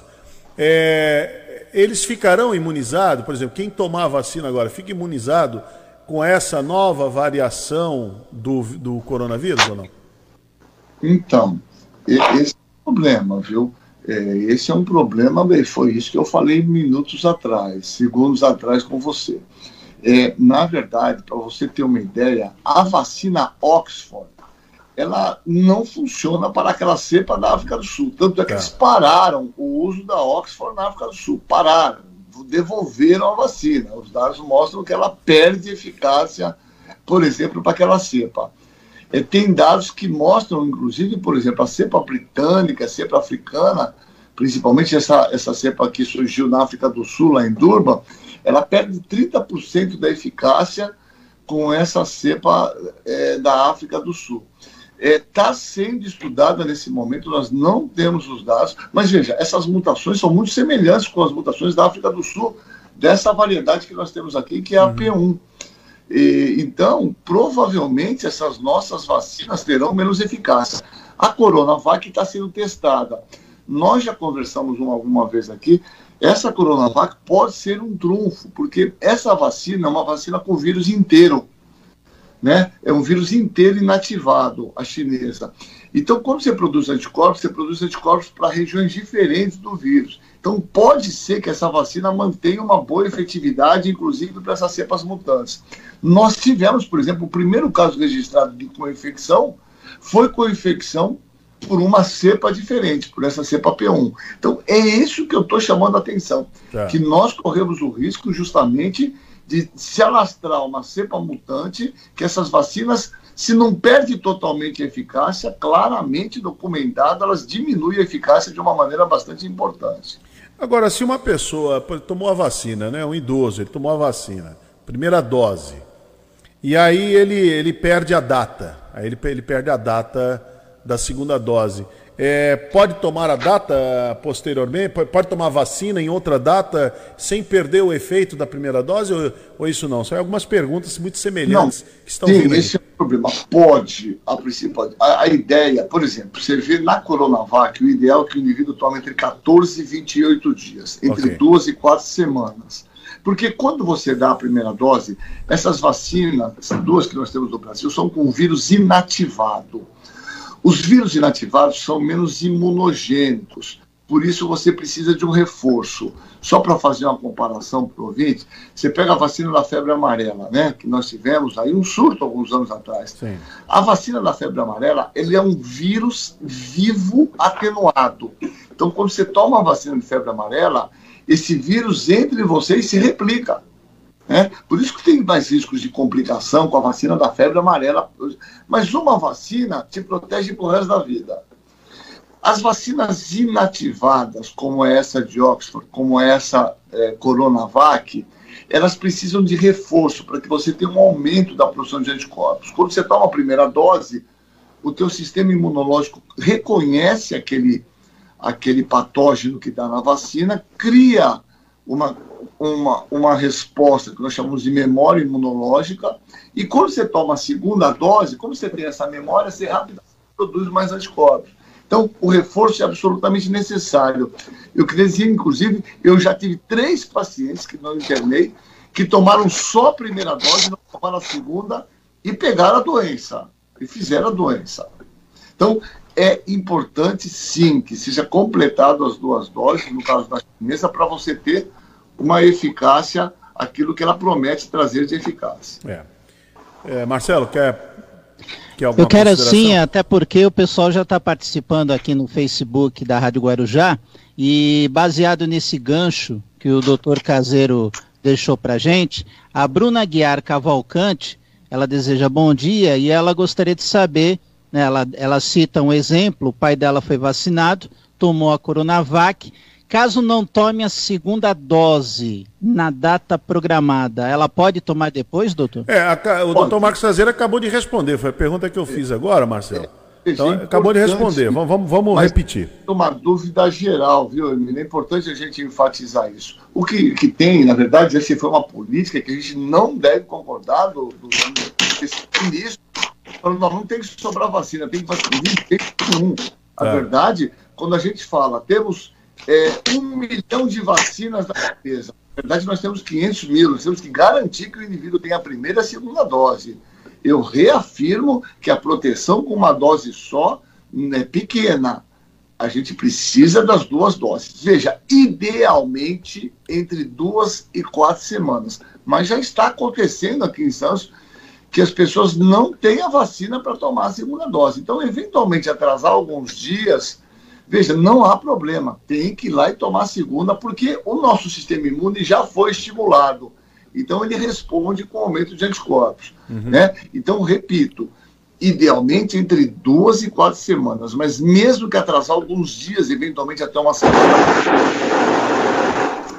É, eles ficarão imunizados, por exemplo, quem tomar a vacina agora fica imunizado com essa nova variação do, do coronavírus ou não? Então, esse é o problema, viu? É, esse é um problema, foi isso que eu falei minutos atrás, segundos atrás com você. É, na verdade, para você ter uma ideia, a vacina Oxford, ela não funciona para aquela cepa da África do Sul. Tanto é que é. eles pararam o uso da Oxford na África do Sul. Pararam, devolveram a vacina. Os dados mostram que ela perde eficácia, por exemplo, para aquela cepa. É, tem dados que mostram, inclusive, por exemplo, a cepa britânica, a cepa africana, principalmente essa, essa cepa que surgiu na África do Sul, lá em Durban, ela perde 30% da eficácia com essa cepa é, da África do Sul. Está é, tá sendo estudada nesse momento, nós não temos os dados, mas veja, essas mutações são muito semelhantes com as mutações da África do Sul, dessa variedade que nós temos aqui, que é a uhum. P1. E, então, provavelmente essas nossas vacinas terão menos eficácia. A Coronavac está sendo testada. Nós já conversamos uma, alguma vez aqui. Essa Coronavac pode ser um trunfo, porque essa vacina é uma vacina com vírus inteiro. Né? É um vírus inteiro inativado, a chinesa. Então, quando você produz anticorpos, você produz anticorpos para regiões diferentes do vírus. Então, pode ser que essa vacina mantenha uma boa efetividade, inclusive para essas cepas mutantes. Nós tivemos, por exemplo, o primeiro caso registrado de co-infecção foi co-infecção por uma cepa diferente, por essa cepa P1. Então, é isso que eu estou chamando a atenção, tá. que nós corremos o risco justamente de se alastrar uma cepa mutante, que essas vacinas, se não perde totalmente a eficácia, claramente documentado, elas diminuem a eficácia de uma maneira bastante importante. Agora, se uma pessoa tomou a vacina, né, um idoso, ele tomou a vacina, primeira dose, e aí ele, ele perde a data, aí ele, ele perde a data da segunda dose. É, pode tomar a data posteriormente? Pode tomar vacina em outra data sem perder o efeito da primeira dose? Ou, ou isso não? São algumas perguntas muito semelhantes não, que estão sim, vindo. Esse é o problema. Pode, a princípio, a, a, ideia, por exemplo, você vê na Coronavac, o ideal é que o indivíduo tome entre 14 e 28 dias, entre okay. duas e quatro semanas. Porque quando você dá a primeira dose, essas vacinas, essas duas que nós temos no Brasil, são com vírus inativado. Os vírus inativados são menos imunogênicos, por isso você precisa de um reforço. Só para fazer uma comparação para o ouvinte, você pega a vacina da febre amarela, né? Que nós tivemos aí um surto alguns anos atrás. Sim. A vacina da febre amarela, ele é um vírus vivo atenuado. Então, quando você toma a vacina de febre amarela, esse vírus entra em você e se replica. Né? Por isso que tem mais riscos de complicação com a vacina da febre amarela. Mas uma vacina te protege pro resto da vida. As vacinas inativadas, como essa de Oxford, como essa é, Coronavac, elas precisam de reforço para que você tenha um aumento da produção de anticorpos. Quando você toma a primeira dose, o teu sistema imunológico reconhece aquele, aquele patógeno que dá na vacina, cria uma uma, uma resposta que nós chamamos de memória imunológica, e quando você toma a segunda dose, como você tem essa memória, você rapidamente produz mais anticorpos. Então, o reforço é absolutamente necessário. Eu queria dizer, inclusive, eu já tive três pacientes que não internei, que tomaram só a primeira dose, não tomaram a segunda, e pegaram a doença, e fizeram a doença. Então, é importante, sim, que seja completado as duas doses, no caso da chinesa, para você ter uma eficácia, aquilo que ela promete trazer de eficácia. É. É, Marcelo, quer, quer alguma Eu quero sim, até porque o pessoal já está participando aqui no Facebook da Rádio Guarujá e baseado nesse gancho que o doutor Caseiro deixou para gente, a Bruna Guiar Cavalcante ela deseja bom dia e ela gostaria de saber, né, ela, ela cita um exemplo, o pai dela foi vacinado, tomou a Coronavac, caso não tome a segunda dose na data programada, ela pode tomar depois, doutor? É, a, o doutor Marcos Caseiro acabou de responder, foi a pergunta que eu fiz agora, Marcelo. Então, é acabou de responder, vamos, vamos, vamos repetir. Uma dúvida geral, viu, Emílio? É importante a gente enfatizar isso. O que, que tem, na verdade, essa foi uma política que a gente não deve concordar do, do, do ministro. Nós não tem que sobrar vacina, tem que vacinar um. A é. verdade, quando a gente fala, temos é, um milhão de vacinas na empresa. Na verdade, nós temos 500 mil, nós temos que garantir que o indivíduo tenha a primeira e a segunda dose eu reafirmo que a proteção com uma dose só é pequena. A gente precisa das duas doses. Veja, idealmente entre duas e quatro semanas. Mas já está acontecendo aqui em Santos que as pessoas não têm a vacina para tomar a segunda dose. Então, eventualmente, atrasar alguns dias, veja, não há problema. Tem que ir lá e tomar a segunda, porque o nosso sistema imune já foi estimulado. Então ele responde com aumento de anticorpos. Uhum. Né? Então, repito, idealmente entre duas e quatro semanas, mas mesmo que atrasar alguns dias, eventualmente até uma semana,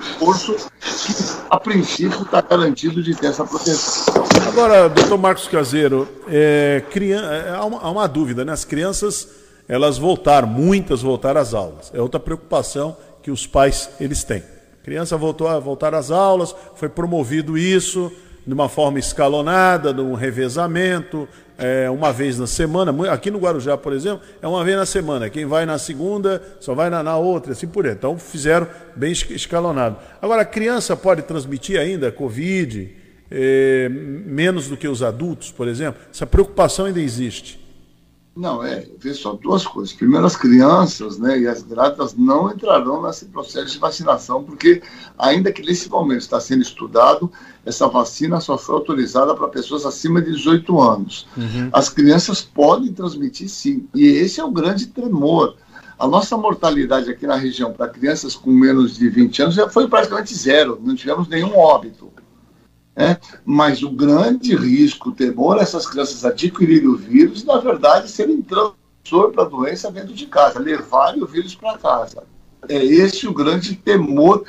esforço que a princípio está garantido de ter essa proteção. Agora, doutor Marcos Caseiro, é, criança, é, há, uma, há uma dúvida, né? As crianças, elas voltaram, muitas voltaram às aulas. É outra preocupação que os pais eles têm. A criança voltou a voltar às aulas, foi promovido isso de uma forma escalonada, de um revezamento, é, uma vez na semana. Aqui no Guarujá, por exemplo, é uma vez na semana. Quem vai na segunda só vai na, na outra, assim por aí. Então fizeram bem escalonado. Agora, a criança pode transmitir ainda Covid, é, menos do que os adultos, por exemplo? Essa preocupação ainda existe. Não, é, vê só duas coisas. Primeiro, as crianças né, e as grávidas não entrarão nesse processo de vacinação, porque, ainda que nesse momento está sendo estudado, essa vacina só foi autorizada para pessoas acima de 18 anos. Uhum. As crianças podem transmitir sim, e esse é o grande tremor. A nossa mortalidade aqui na região para crianças com menos de 20 anos já foi praticamente zero, não tivemos nenhum óbito. Né? Mas o grande risco, o temor é essas crianças adquirirem o vírus na verdade, serem transmissor para a doença dentro de casa, levarem o vírus para casa. É esse o grande temor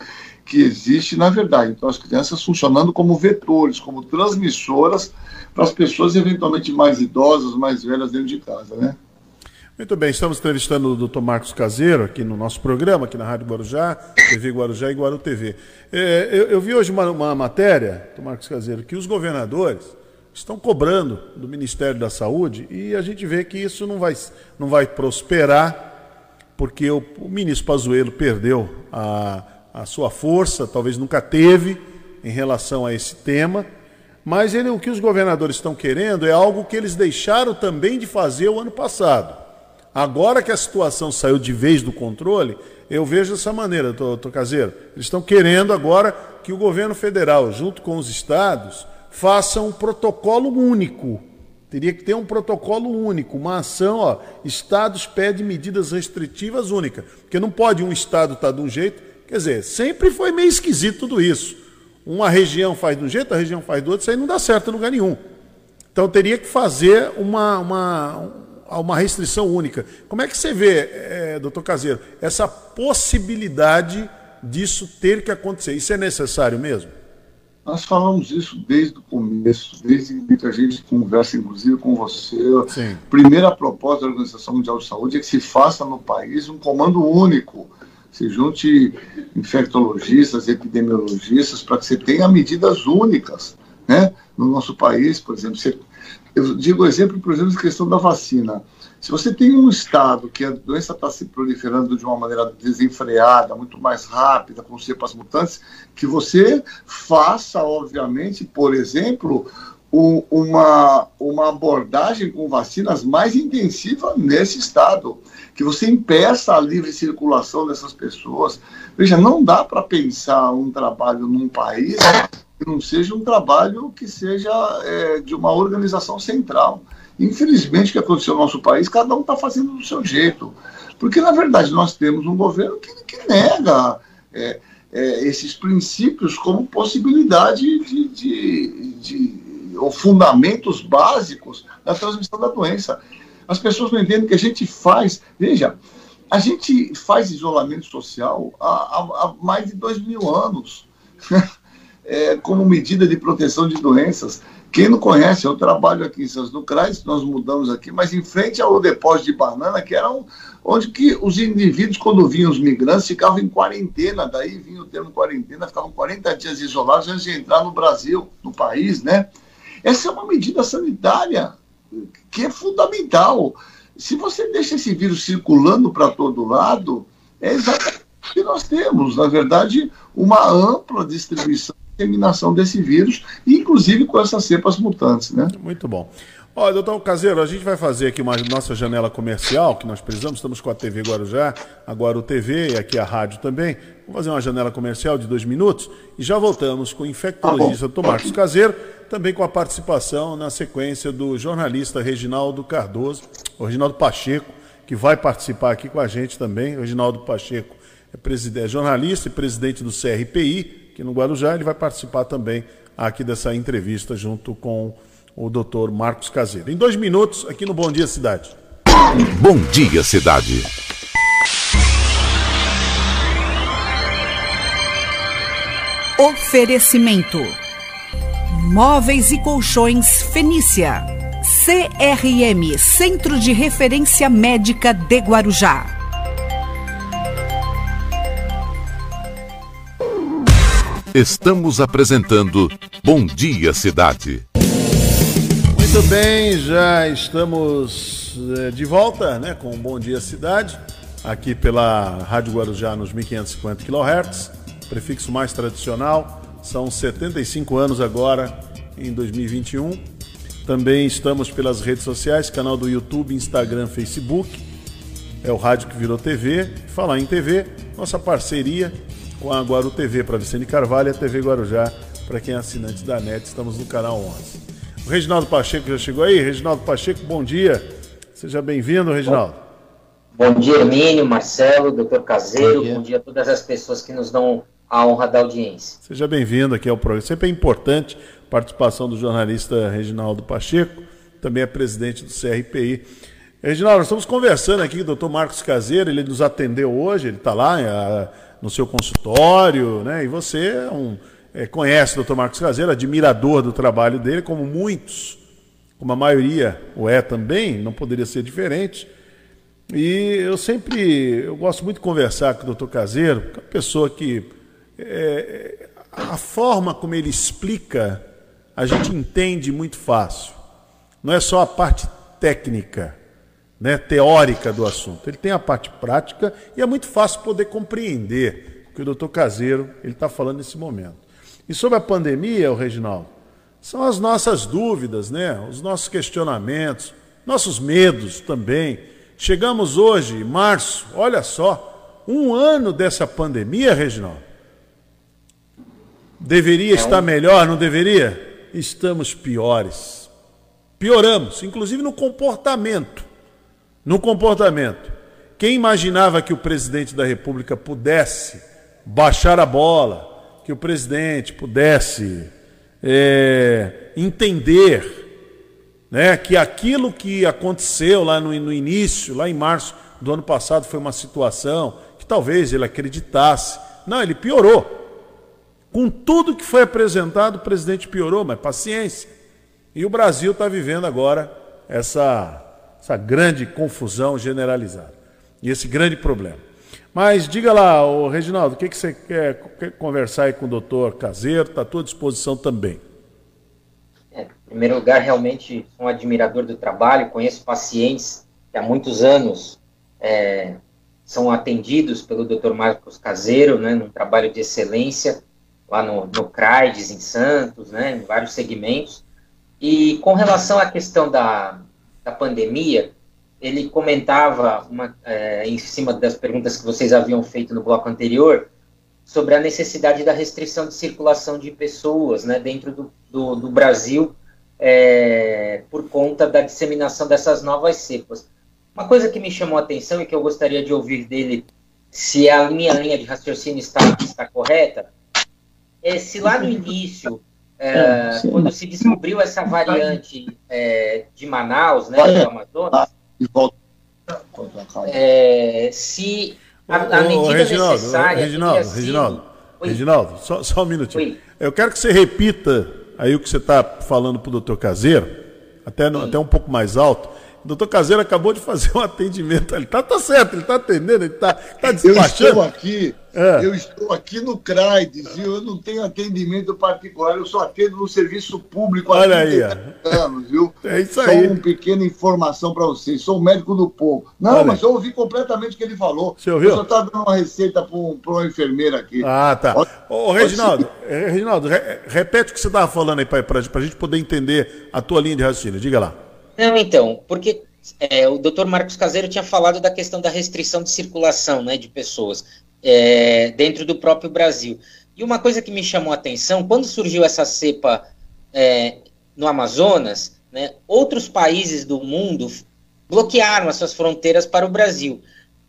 que existe na verdade. Então, as crianças funcionando como vetores, como transmissoras para as pessoas eventualmente mais idosas, mais velhas dentro de casa, né? Muito bem, estamos entrevistando o Dr. Marcos Caseiro aqui no nosso programa, aqui na Rádio Guarujá, TV Guarujá e Guaru TV. É, eu, eu, vi hoje uma, uma matéria, Dr. Marcos Caseiro, que os governadores estão cobrando do Ministério da Saúde e a gente vê que isso não vai, não vai prosperar, porque o, o ministro Pazuello perdeu a, a sua força, talvez nunca teve em relação a esse tema. Mas ele, o que os governadores estão querendo é algo que eles deixaram também de fazer o ano passado Agora que a situação saiu de vez do controle, eu vejo dessa maneira, doutor Caseiro. Eles estão querendo agora que o governo federal, junto com os estados, faça um protocolo único. Teria que ter um protocolo único, uma ação, ó, estados pedem medidas restritivas únicas. Porque não pode um estado estar tá de um jeito. Quer dizer, sempre foi meio esquisito tudo isso. Uma região faz de um jeito, a região faz do outro, isso aí não dá certo em lugar nenhum. Então teria que fazer uma, uma, a uma restrição única. Como é que você vê, é, doutor Caseiro, essa possibilidade disso ter que acontecer? Isso é necessário mesmo? Nós falamos isso desde o começo, desde que a gente conversa, inclusive, com você. Sim. Primeira proposta da Organização Mundial de Saúde é que se faça no país um comando único. Se junte infectologistas, epidemiologistas, para que você tenha medidas únicas. Né? No nosso país, por exemplo, você eu digo exemplo, por exemplo, de questão da vacina. Se você tem um estado que a doença está se proliferando de uma maneira desenfreada, muito mais rápida, com cepas mutantes, que você faça, obviamente, por exemplo, um, uma, uma abordagem com vacinas mais intensiva nesse estado, que você impeça a livre circulação dessas pessoas. Veja, não dá para pensar um trabalho num país que não seja um trabalho que seja é, de uma organização central. Infelizmente, o que aconteceu no nosso país, cada um está fazendo do seu jeito. Porque, na verdade, nós temos um governo que, que nega é, é, esses princípios como possibilidade de, de, de, ou fundamentos básicos da transmissão da doença. As pessoas não entendem que a gente faz. Veja, a gente faz isolamento social há, há, há mais de dois mil anos, (laughs) é, como medida de proteção de doenças. Quem não conhece, eu trabalho aqui em Santos do Crais, nós mudamos aqui, mas em frente ao depósito de banana, que era um, onde que os indivíduos, quando vinham os migrantes, ficavam em quarentena, daí vinha o termo quarentena, ficavam 40 dias isolados antes de entrar no Brasil, no país, né? Essa é uma medida sanitária que é fundamental. Se você deixa esse vírus circulando para todo lado, é exatamente o que nós temos. Na verdade, uma ampla distribuição disseminação desse vírus, inclusive com essas cepas mutantes. Né? Muito bom. Olha, doutor Caseiro, a gente vai fazer aqui uma nossa janela comercial, que nós precisamos, estamos com a TV Guarujá, a Guaru TV e aqui a rádio também. Vamos fazer uma janela comercial de dois minutos e já voltamos com o infectologista tá Marcos Caseiro, também com a participação na sequência do jornalista Reginaldo Cardoso, o Reginaldo Pacheco, que vai participar aqui com a gente também. O Reginaldo Pacheco é, é jornalista e presidente do CRPI, aqui no Guarujá, ele vai participar também aqui dessa entrevista junto com o doutor Marcos Caseiro. Em dois minutos, aqui no Bom Dia Cidade. Bom Dia Cidade. Oferecimento: Móveis e Colchões Fenícia. CRM Centro de Referência Médica de Guarujá. Estamos apresentando Bom Dia Cidade. Muito bem, já estamos eh, de volta né, com Bom Dia Cidade, aqui pela Rádio Guarujá nos 1550 kHz, prefixo mais tradicional, são 75 anos agora em 2021. Também estamos pelas redes sociais, canal do YouTube, Instagram, Facebook, é o rádio que virou TV. Falar em TV, nossa parceria com a Guaru TV para Vicente Carvalho e a TV Guarujá para quem é assinante da NET, estamos no canal 11. O Reginaldo Pacheco já chegou aí. Reginaldo Pacheco, bom dia. Seja bem-vindo, Reginaldo. Bom dia, Hermínio, Marcelo, doutor Caseiro. Bom dia. bom dia a todas as pessoas que nos dão a honra da audiência. Seja bem-vindo aqui ao programa. Sempre é importante a participação do jornalista Reginaldo Pacheco, também é presidente do CRPI. Reginaldo, nós estamos conversando aqui com o doutor Marcos Caseiro, ele nos atendeu hoje, ele está lá eh, no seu consultório, né? E você é um é, conhece o Dr. Marcos Caseiro, admirador do trabalho dele, como muitos, como a maioria o é também, não poderia ser diferente. E eu sempre, eu gosto muito de conversar com o Dr. Caseiro, que é uma pessoa que é, a forma como ele explica, a gente entende muito fácil. Não é só a parte técnica, né, teórica do assunto. Ele tem a parte prática e é muito fácil poder compreender o que o doutor Caseiro está falando nesse momento. E sobre a pandemia, o Reginaldo, são as nossas dúvidas, né? Os nossos questionamentos, nossos medos também. Chegamos hoje, março, olha só, um ano dessa pandemia, Reginaldo. Deveria é estar melhor, não deveria? Estamos piores. Pioramos, inclusive no comportamento. No comportamento. Quem imaginava que o presidente da República pudesse baixar a bola, que o presidente pudesse é, entender né, que aquilo que aconteceu lá no, no início, lá em março do ano passado, foi uma situação que talvez ele acreditasse. Não, ele piorou. Com tudo que foi apresentado, o presidente piorou, mas paciência. E o Brasil está vivendo agora essa, essa grande confusão generalizada. E esse grande problema. Mas diga lá, o Reginaldo, o que, que você quer, quer conversar aí com o doutor Caseiro? Está à tua disposição também. É, em primeiro lugar, realmente sou um admirador do trabalho, conheço pacientes que há muitos anos é, são atendidos pelo Dr. Marcos Caseiro, né, num trabalho de excelência, lá no, no CRAIDES, em Santos, né, em vários segmentos. E com relação à questão da, da pandemia, ele comentava, uma, é, em cima das perguntas que vocês haviam feito no bloco anterior, sobre a necessidade da restrição de circulação de pessoas né, dentro do, do, do Brasil é, por conta da disseminação dessas novas cepas. Uma coisa que me chamou a atenção e que eu gostaria de ouvir dele, se a minha linha de raciocínio está, está correta, é se lá no início é, quando se descobriu essa variante é, de Manaus, né, do Amazonas, é, se a, a medida Reginaldo, necessária... Reginaldo, sido- Reginaldo, Oi. Reginaldo, só, só um minutinho. Oi. Eu quero que você repita aí o que você está falando para o doutor Caseiro, até, no- até um pouco mais alto. O doutor Caseiro acabou de fazer um (laughs) atendimento. Ele tá, tá certo, ele está atendendo, ele está tá Eu despachando. estou aqui, É. eu estou aqui no CRAIDES, viu? Eu não tenho atendimento particular, eu só atendo no serviço público há Olha aí, 30 anos, viu? É isso Só aí. uma pequena informação para vocês. Sou médico do povo. Não, Olha. mas eu ouvi completamente o que ele falou. Você ouviu? Eu só estava dando uma receita para uma enfermeira aqui. Ah, tá. Pode- Ô, Reginaldo, eh, Reginaldo, re- repete o que você estava falando aí para a gente poder entender a tua linha de raciocínio. Diga lá. Não, então, porque é, o doutor Marcos Caseiro tinha falado da questão da restrição de circulação né, de pessoas é, dentro do próprio Brasil. E uma coisa que me chamou a atenção, quando surgiu essa cepa é, no Amazonas, né, outros países do mundo bloquearam as suas fronteiras para o Brasil.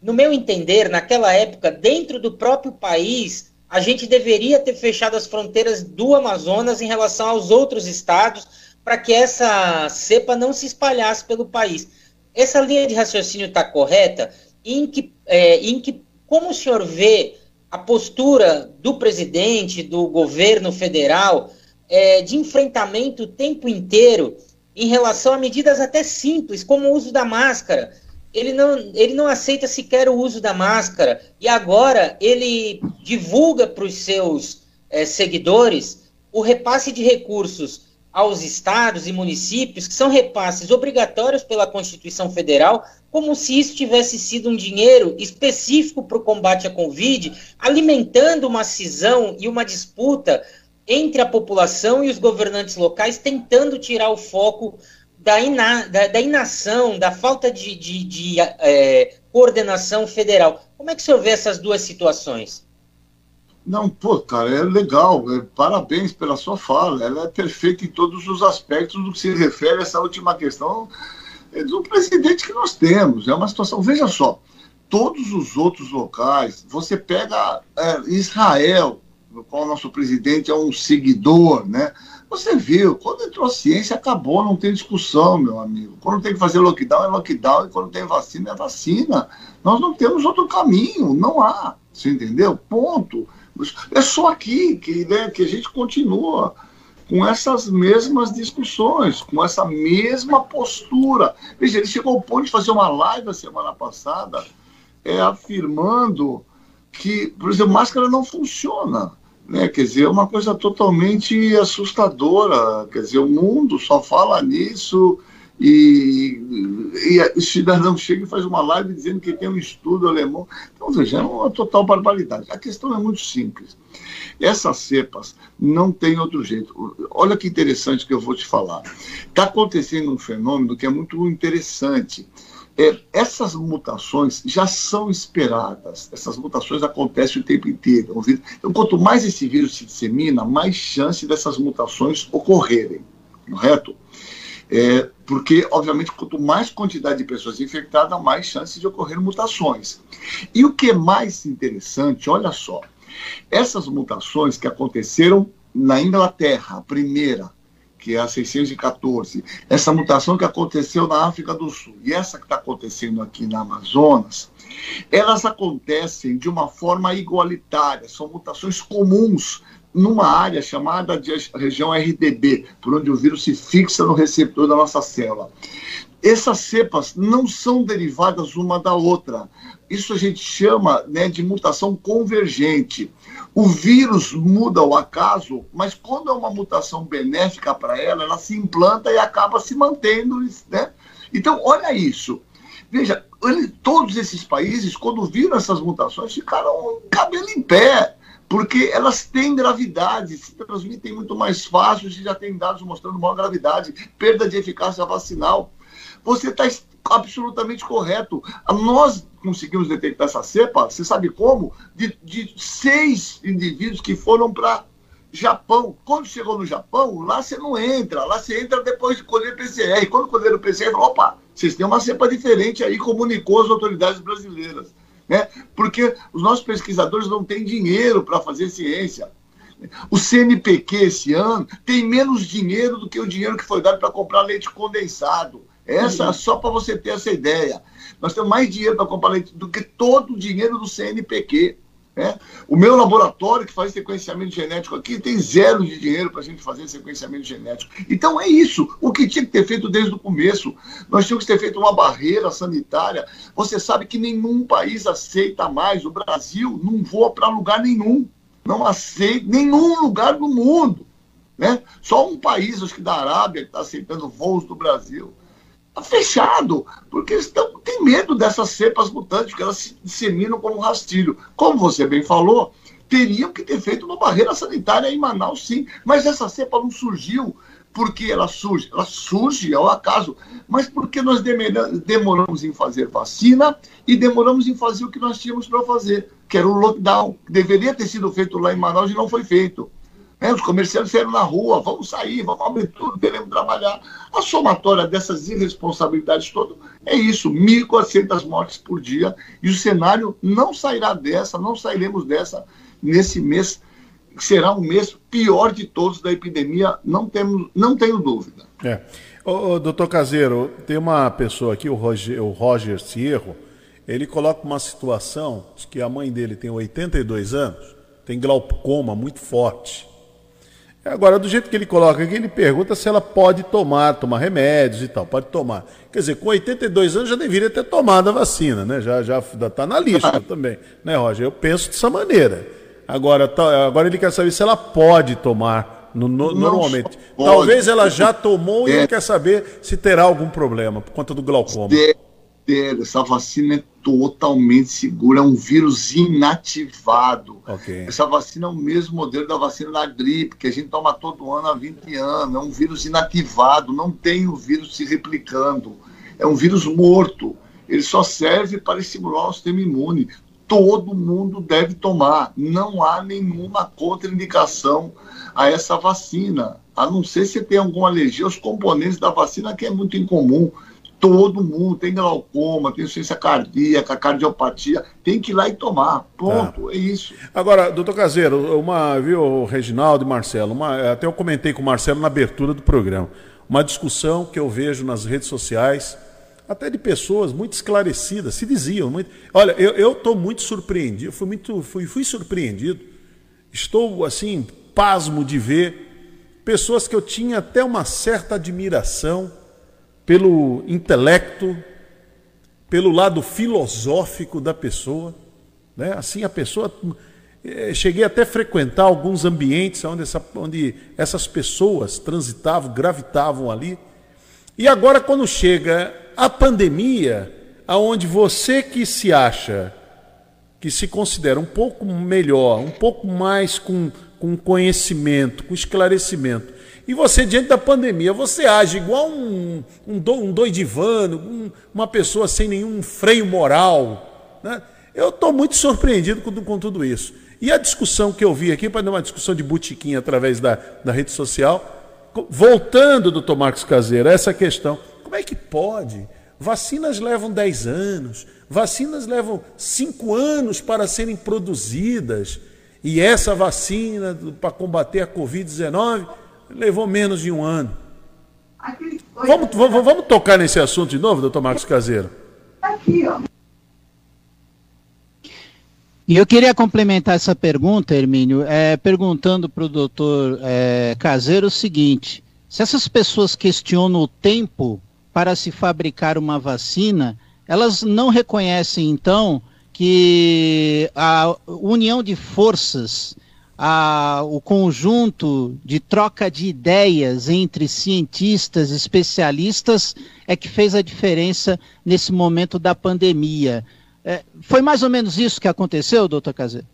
No meu entender, naquela época, dentro do próprio país, a gente deveria ter fechado as fronteiras do Amazonas em relação aos outros estados para que essa cepa não se espalhasse pelo país. Essa linha de raciocínio está correta? Em que, é, em que, como o senhor vê a postura do presidente, do governo federal, é, de enfrentamento o tempo inteiro em relação a medidas até simples, como o uso da máscara? Ele não, ele não aceita sequer o uso da máscara. E agora ele divulga para os seus é, seguidores o repasse de recursos aos estados e municípios, que são repasses obrigatórios pela Constituição Federal, como se isso tivesse sido um dinheiro específico para o combate à Covid, alimentando uma cisão e uma disputa entre a população e os governantes locais, tentando tirar o foco da, ina, da, da inação, da falta de, de, de é, coordenação federal. Como é que o senhor vê essas duas situações? Não, pô, cara, é legal. é, parabéns pela sua fala. Ela é perfeita em todos os aspectos do que se refere a essa última questão é, do presidente que nós temos. É uma situação. Veja só, todos os outros locais, você pega é, Israel, no qual nosso presidente é um seguidor, né? Você viu, quando entrou a ciência, acabou, não tem discussão, meu amigo. Quando tem que fazer lockdown, é lockdown, e quando tem vacina, é vacina. Nós não temos outro caminho, não há. Você entendeu? Ponto. É só aqui que, né, que a gente continua com essas mesmas discussões, com essa mesma postura. Veja, ele chegou ao ponto de fazer uma live a semana passada é, afirmando que, por exemplo, máscara não funciona. Né? Quer dizer, é uma coisa totalmente assustadora. Quer dizer, o mundo só fala nisso e, e o cidadão chega e faz uma live dizendo que tem um estudo alemão. Então, veja, é uma total barbaridade. A questão é muito simples. Essas cepas não tem outro jeito. Olha que interessante que eu vou te falar. Está acontecendo um fenômeno que é muito interessante. É, essas mutações já são esperadas. Essas mutações acontecem o tempo inteiro. Então, quanto mais esse vírus se dissemina, mais chance dessas mutações ocorrerem. Correto? É, porque, obviamente, quanto mais quantidade de pessoas infectadas, mais chance de ocorrer mutações. E o que é mais interessante, olha só, essas mutações que aconteceram na Inglaterra, a primeira, que é a 614, essa mutação que aconteceu na África do Sul e essa que está acontecendo aqui na Amazonas, elas acontecem de uma forma igualitária, são mutações comuns numa área chamada de região RDB, por onde o vírus se fixa no receptor da nossa célula. Essas cepas não são derivadas uma da outra. Isso a gente chama né, de mutação convergente. O vírus muda ao acaso, mas quando é uma mutação benéfica para ela, ela se implanta e acaba se mantendo. Né? Então, olha isso. Veja, todos esses países, quando viram essas mutações, ficaram cabelo em pé porque elas têm gravidade, se transmitem muito mais fácil, e já tem dados mostrando maior gravidade, perda de eficácia vacinal. Você está absolutamente correto. Nós conseguimos detectar essa cepa, você sabe como? De, de seis indivíduos que foram para Japão. Quando chegou no Japão, lá você não entra, lá você entra depois de colher PCR. Quando colheram o PCR, opa, vocês têm uma cepa diferente aí, comunicou às autoridades brasileiras né? porque os nossos pesquisadores não têm dinheiro para fazer ciência. O CNPq esse ano tem menos dinheiro do que o dinheiro que foi dado para comprar leite condensado. Essa uhum. só para você ter essa ideia. Nós temos mais dinheiro para comprar leite do que todo o dinheiro do CNPq. Né? O meu laboratório que faz sequenciamento genético aqui tem zero de dinheiro para a gente fazer sequenciamento genético. Então é isso. O que tinha que ter feito desde o começo. Nós tínhamos que ter feito uma barreira sanitária. Você sabe que nenhum país aceita mais. O Brasil não voa para lugar nenhum. Não aceita nenhum lugar do mundo. Né? Só um país, acho que da Arábia, que está aceitando voos do Brasil. Está fechado, porque eles tão, têm medo dessas cepas mutantes, porque elas se disseminam como um rastilho. Como você bem falou, teriam que ter feito uma barreira sanitária em Manaus, sim. Mas essa cepa não surgiu porque ela surge. Ela surge ao acaso, mas porque nós demoramos em fazer vacina e demoramos em fazer o que nós tínhamos para fazer, que era o lockdown, deveria ter sido feito lá em Manaus e não foi feito. É, os comerciantes saíram na rua, vamos sair, vamos abrir tudo, queremos trabalhar. A somatória dessas irresponsabilidades todas é isso, 1.400 mortes por dia, e o cenário não sairá dessa, não sairemos dessa nesse mês, que será um mês pior de todos da epidemia, não, temos, não tenho dúvida. É. Ô, ô, doutor Caseiro, tem uma pessoa aqui, o Roger, o Roger Cierro, ele coloca uma situação que a mãe dele tem 82 anos, tem glaucoma muito forte. Agora, do jeito que ele coloca aqui, ele pergunta se ela pode tomar, tomar remédios e tal. Pode tomar. Quer dizer, com 82 anos já deveria ter tomado a vacina, né? Já já está na lista também, né, Roger? Eu penso dessa maneira. Agora, tá, agora ele quer saber se ela pode tomar no, no, normalmente. Talvez ela já tomou e ele quer saber se terá algum problema por conta do glaucoma. Essa vacina é totalmente segura, é um vírus inativado. Okay. Essa vacina é o mesmo modelo da vacina da gripe, que a gente toma todo ano há 20 anos. É um vírus inativado, não tem o vírus se replicando. É um vírus morto. Ele só serve para estimular o sistema imune. Todo mundo deve tomar. Não há nenhuma contraindicação a essa vacina. A não ser se tem alguma alergia aos componentes da vacina, que é muito incomum todo mundo tem glaucoma, tem insuficiência cardíaca, cardiopatia, tem que ir lá e tomar. Ponto, é, é isso. Agora, doutor Caseiro, uma, viu, Reginaldo e Marcelo, uma, até eu comentei com o Marcelo na abertura do programa, uma discussão que eu vejo nas redes sociais, até de pessoas muito esclarecidas, se diziam. Muito, olha, eu estou muito surpreendido, fui, muito, fui, fui surpreendido, estou assim, pasmo de ver pessoas que eu tinha até uma certa admiração pelo intelecto, pelo lado filosófico da pessoa. Né? Assim, a pessoa. Eh, cheguei até a frequentar alguns ambientes onde, essa, onde essas pessoas transitavam, gravitavam ali. E agora, quando chega a pandemia, aonde você que se acha, que se considera um pouco melhor, um pouco mais com, com conhecimento, com esclarecimento, e você, diante da pandemia, você age igual um, um, do, um doidivano, um, uma pessoa sem nenhum freio moral. Né? Eu estou muito surpreendido com, com, tudo isso. E a discussão que eu vi aqui, para dar uma discussão de botiquim através da, da rede social, voltando, doutor Marcos Caseiro, essa questão. Como é que pode? Vacinas levam 10 anos, vacinas levam 5 anos para serem produzidas. E essa vacina para combater a Covid-19 levou menos de um ano. Vamos, vamos, vamos tocar nesse assunto de novo, doutor Marcos Caseiro? Aqui, ó. E eu queria complementar essa pergunta, Hermínio, é, perguntando para o doutor é, Caseiro o seguinte: se essas pessoas questionam o tempo para se fabricar uma vacina, elas não reconhecem então que a união de forças a, o conjunto de troca de ideias entre cientistas, especialistas, é que fez a diferença nesse momento da pandemia. É, foi mais ou menos isso que aconteceu, doutor Cazé?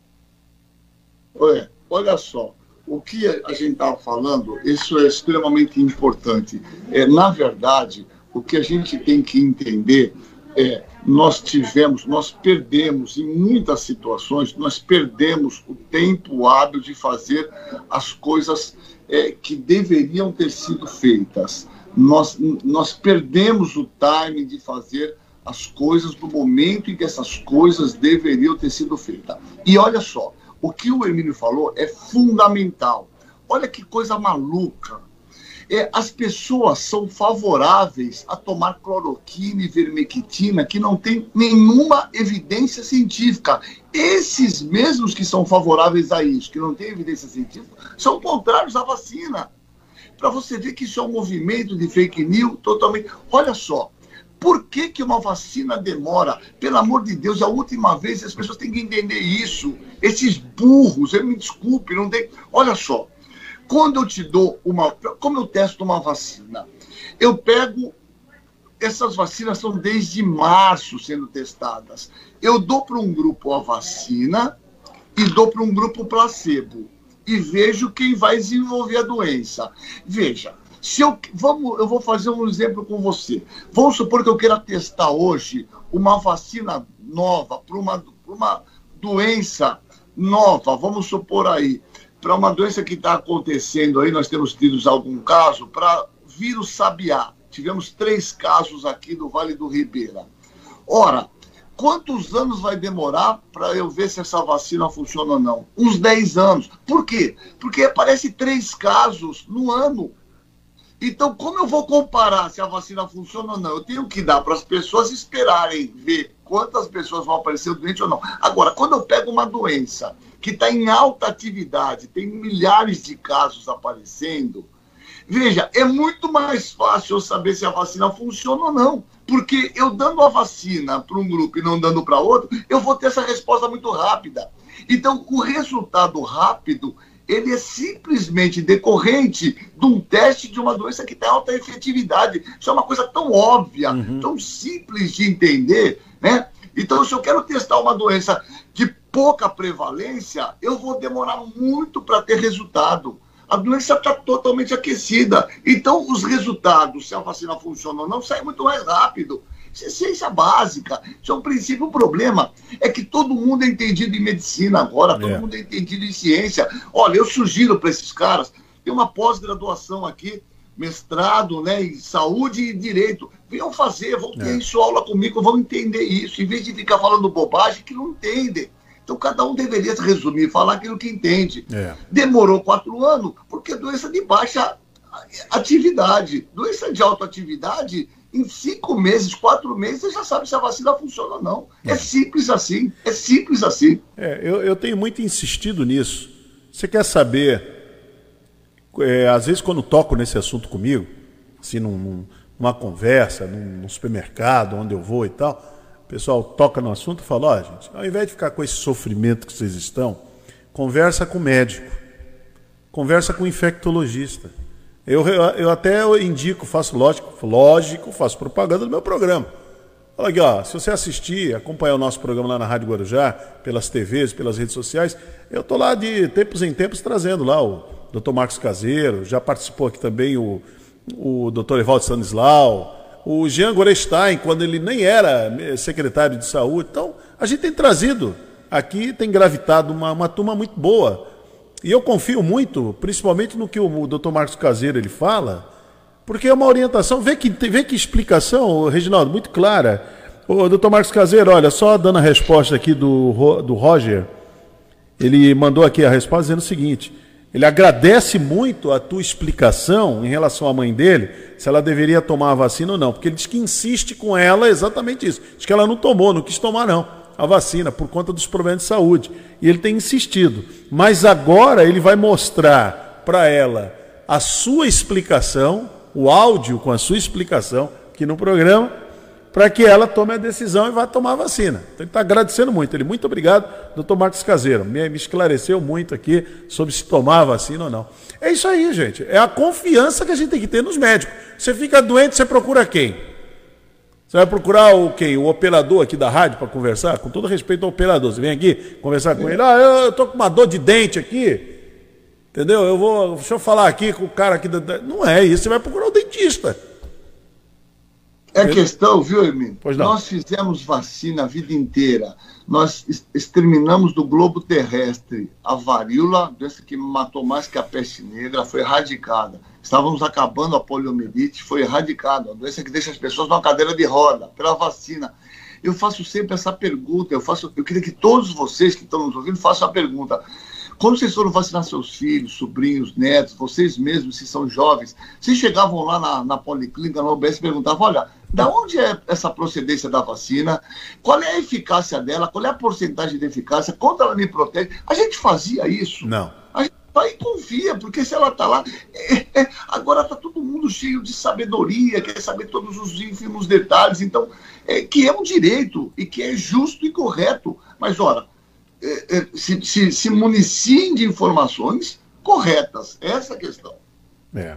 Olha, olha só, o que a gente estava falando, isso é extremamente importante. É, na verdade, o que a gente tem que entender é nós tivemos, nós perdemos em muitas situações, nós perdemos o tempo hábil de fazer as coisas é, que deveriam ter sido feitas. Nós, nós perdemos o time de fazer as coisas no momento em que essas coisas deveriam ter sido feitas. E olha só, o que o Emílio falou é fundamental. Olha que coisa maluca. É, as pessoas são favoráveis a tomar cloroquina e vermectina que não tem nenhuma evidência científica. Esses mesmos que são favoráveis a isso, que não tem evidência científica, são contrários à vacina. Para você ver que isso é um movimento de fake news totalmente. Olha só, por que, que uma vacina demora? Pelo amor de Deus, é a última vez as pessoas têm que entender isso. Esses burros, eu me desculpe, não tem. Olha só, quando eu te dou uma. Como eu testo uma vacina? Eu pego. Essas vacinas são desde março sendo testadas. Eu dou para um grupo a vacina e dou para um grupo placebo. E vejo quem vai desenvolver a doença. Veja, se eu, vamos, eu vou fazer um exemplo com você. Vamos supor que eu queira testar hoje uma vacina nova para uma, uma doença nova, vamos supor aí, para uma doença que está acontecendo aí, nós temos tido algum caso, para vírus sabiá. Tivemos três casos aqui no Vale do Ribeira. Ora, quantos anos vai demorar para eu ver se essa vacina funciona ou não? Uns 10 anos. Por quê? Porque aparece três casos no ano. Então, como eu vou comparar se a vacina funciona ou não? Eu tenho que dar para as pessoas esperarem ver quantas pessoas vão aparecer doentes ou não. Agora, quando eu pego uma doença que está em alta atividade, tem milhares de casos aparecendo. Veja, é muito mais fácil eu saber se a vacina funciona ou não. Porque eu dando a vacina para um grupo e não dando para outro, eu vou ter essa resposta muito rápida. Então, o resultado rápido, ele é simplesmente decorrente de um teste de uma doença que tem alta efetividade. Isso é uma coisa tão óbvia, uhum. tão simples de entender, né? Então, se eu quero testar uma doença pouca prevalência, eu vou demorar muito para ter resultado. A doença está totalmente aquecida. Então, os resultados, se a vacina funciona ou não, saem muito mais rápido. Isso é ciência básica. Isso é um princípio. O problema é que todo mundo é entendido em medicina agora, todo é. mundo é entendido em ciência. Olha, eu sugiro para esses caras, tem uma pós-graduação aqui, mestrado né, em saúde e direito. Venham fazer, vão ter é. isso aula comigo, vão entender isso, em vez de ficar falando bobagem que não entendem. Então cada um deveria se resumir, falar aquilo que entende. É. Demorou quatro anos, porque doença de baixa atividade. Doença de alta atividade, em cinco meses, quatro meses, você já sabe se a vacina funciona ou não. É, é simples assim. É simples assim. É, eu, eu tenho muito insistido nisso. Você quer saber, é, às vezes quando toco nesse assunto comigo, assim, num, numa conversa, num, num supermercado, onde eu vou e tal, pessoal toca no assunto e fala, ó, oh, gente, ao invés de ficar com esse sofrimento que vocês estão, conversa com o médico, conversa com o infectologista. Eu, eu, até indico, faço lógico, lógico, faço propaganda do meu programa. Olha aqui, ó, se você assistir, acompanhar o nosso programa lá na Rádio Guarujá, pelas TVs, pelas redes sociais, eu estou lá de tempos em tempos trazendo lá o Dr. Marcos Caseiro, já participou aqui também o, o Dr. Evaldo Stanislau, o Jean Gorestein, quando ele nem era secretário de saúde. Então, a gente tem trazido aqui, tem gravitado uma, uma turma muito boa. E eu confio muito, principalmente no que o, o doutor Marcos Caseiro ele fala, porque é uma orientação, vê que, vê que explicação, Reginaldo, muito clara. O doutor Marcos Caseiro, olha, só dando a resposta aqui do, do Roger, ele mandou aqui a resposta dizendo o seguinte: ele agradece muito a tua explicação em relação à mãe dele, se ela deveria tomar a vacina ou não, porque ele diz que insiste com ela exatamente isso. Diz que ela não tomou, não quis tomar não a vacina por conta dos problemas de saúde. E ele tem insistido. Mas agora ele vai mostrar para ela a sua explicação, o áudio com a sua explicação aqui no programa, para que ela tome a decisão e vá tomar a vacina. Então ele está agradecendo muito. Ele, muito obrigado, doutor Marcos Caseiro. Me, me, esclareceu muito aqui sobre se tomar a vacina ou não. É isso aí, gente. É a confiança que a gente tem que ter nos médicos. Você fica doente, você procura quem? Você vai procurar o quem? O operador aqui da rádio para conversar? Com todo respeito ao operador. Você vem aqui conversar com ele. Ah, eu estou com uma dor de dente aqui. Entendeu? Eu vou. Deixa eu falar aqui com o cara aqui. Da... Não é isso. Você vai procurar o dentista. É questão, viu, Hermínio? Nós fizemos vacina a vida inteira. Nós exterminamos do globo terrestre a varíola, doença que matou mais que a peste negra, foi erradicada. Estávamos acabando a poliomielite, foi erradicada. A doença que deixa as pessoas numa cadeira de roda, pela vacina. eu faço sempre essa pergunta. Eu, faço, eu queria que todos vocês que estão nos ouvindo façam a pergunta. Quando vocês foram vacinar seus filhos, sobrinhos, netos, vocês mesmos, se são jovens, vocês chegavam lá na, na policlínica, na OBS e perguntavam, olha, da onde é essa procedência da vacina? Qual é a eficácia dela? Qual é a porcentagem de eficácia? Quanto ela me protege? A gente fazia isso. Não. A gente vai e confia, porque se ela está lá. É, é, agora está todo mundo cheio de sabedoria, quer saber todos os ínfimos detalhes, então, é, que é um direito e que é justo e correto. Mas, ora, se, se, se municiem de informações corretas. Essa é a questão. É.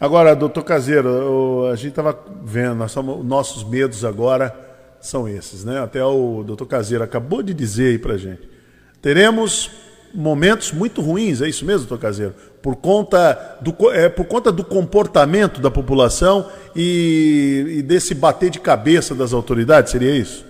Agora, doutor Caseiro, a gente estava vendo, nossos medos agora são esses, né? Até o doutor Caseiro acabou de dizer aí pra gente. Teremos momentos muito ruins, é isso mesmo, doutor Caseiro? Por conta do, é, por conta do comportamento da população e, e desse bater de cabeça das autoridades, seria isso?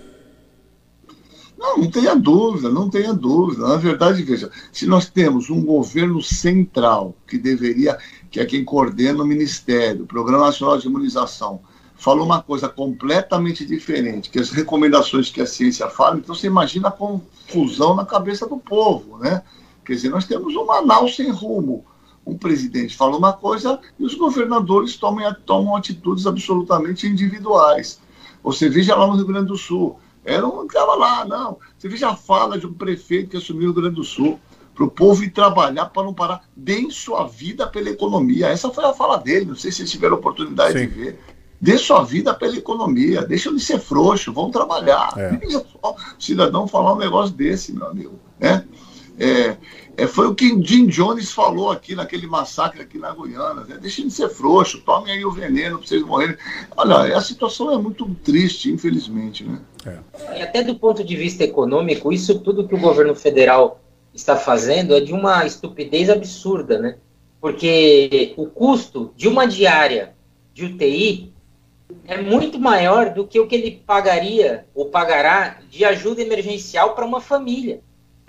Não, não tenha dúvida, não tenha dúvida. Na verdade, veja, se nós temos um governo central que deveria, que é quem coordena o Ministério, o Programa Nacional de Imunização, falou uma coisa completamente diferente, que as recomendações que a ciência fala, então você imagina a confusão na cabeça do povo, né? Quer dizer, nós temos um Manaus sem rumo. Um presidente fala uma coisa e os governadores tomam, tomam atitudes absolutamente individuais. Você veja lá no Rio Grande do Sul, era um que estava lá, não. Você veja a fala de um prefeito que assumiu o Rio Grande do Sul para o povo ir trabalhar para não parar. Deem sua vida pela economia. Essa foi a fala dele, não sei se vocês tiveram oportunidade Sim. de ver. Dê sua vida pela economia, deixa de ser frouxo, vão trabalhar. É. (laughs) Só, cidadão falar um negócio desse, meu amigo. Né? É, é, foi o que Jim Jones falou aqui naquele massacre aqui na Guiana. Né? Deixem de ser frouxo, tomem aí o veneno para vocês morrerem. Olha, a situação é muito triste, infelizmente. Né? É. E até do ponto de vista econômico, isso tudo que o governo federal está fazendo é de uma estupidez absurda, né? Porque o custo de uma diária de UTI é muito maior do que o que ele pagaria ou pagará de ajuda emergencial para uma família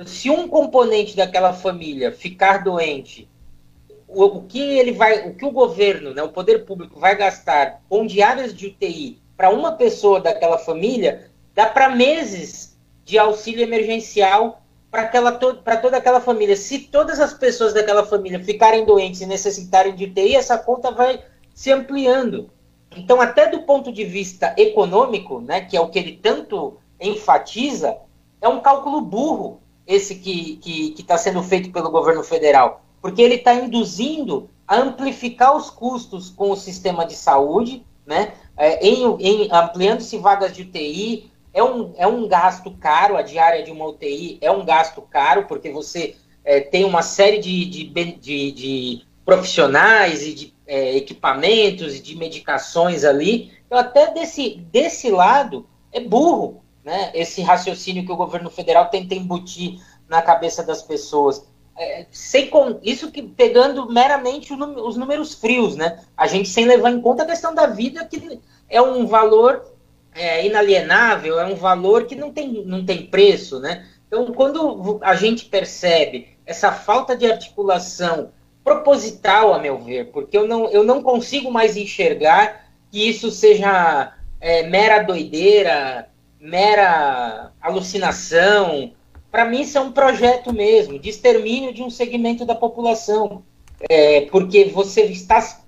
se um componente daquela família ficar doente, o, o, que ele vai, o que o governo, né, o poder público vai gastar com diárias de UTI para uma pessoa daquela família, dá para meses de auxílio emergencial para to, toda aquela família. Se todas as pessoas daquela família ficarem doentes e necessitarem de UTI, essa conta vai se ampliando. Então, até do ponto de vista econômico, né, que é o que ele tanto enfatiza, é um cálculo burro esse que está sendo feito pelo governo federal, porque ele está induzindo a amplificar os custos com o sistema de saúde, né? É, em, em ampliando-se vagas de UTI, é um, é um gasto caro, a diária de uma UTI é um gasto caro, porque você é, tem uma série de, de, de, de profissionais e de é, equipamentos e de medicações ali. Então, até desse, desse lado, é burro, né, esse raciocínio que o governo federal tenta embutir na cabeça das pessoas. É, sem isso que pegando meramente o, os números frios, né? A gente sem levar em conta a questão da vida, que é um valor é, inalienável, é um valor que não tem, não tem preço, né? Então, quando a gente percebe essa falta de articulação proposital, a meu ver, porque eu não, eu não consigo mais enxergar que isso seja é, mera doideira, mera alucinação. Para mim, isso é um projeto mesmo, de extermínio de um segmento da população. É, porque você está,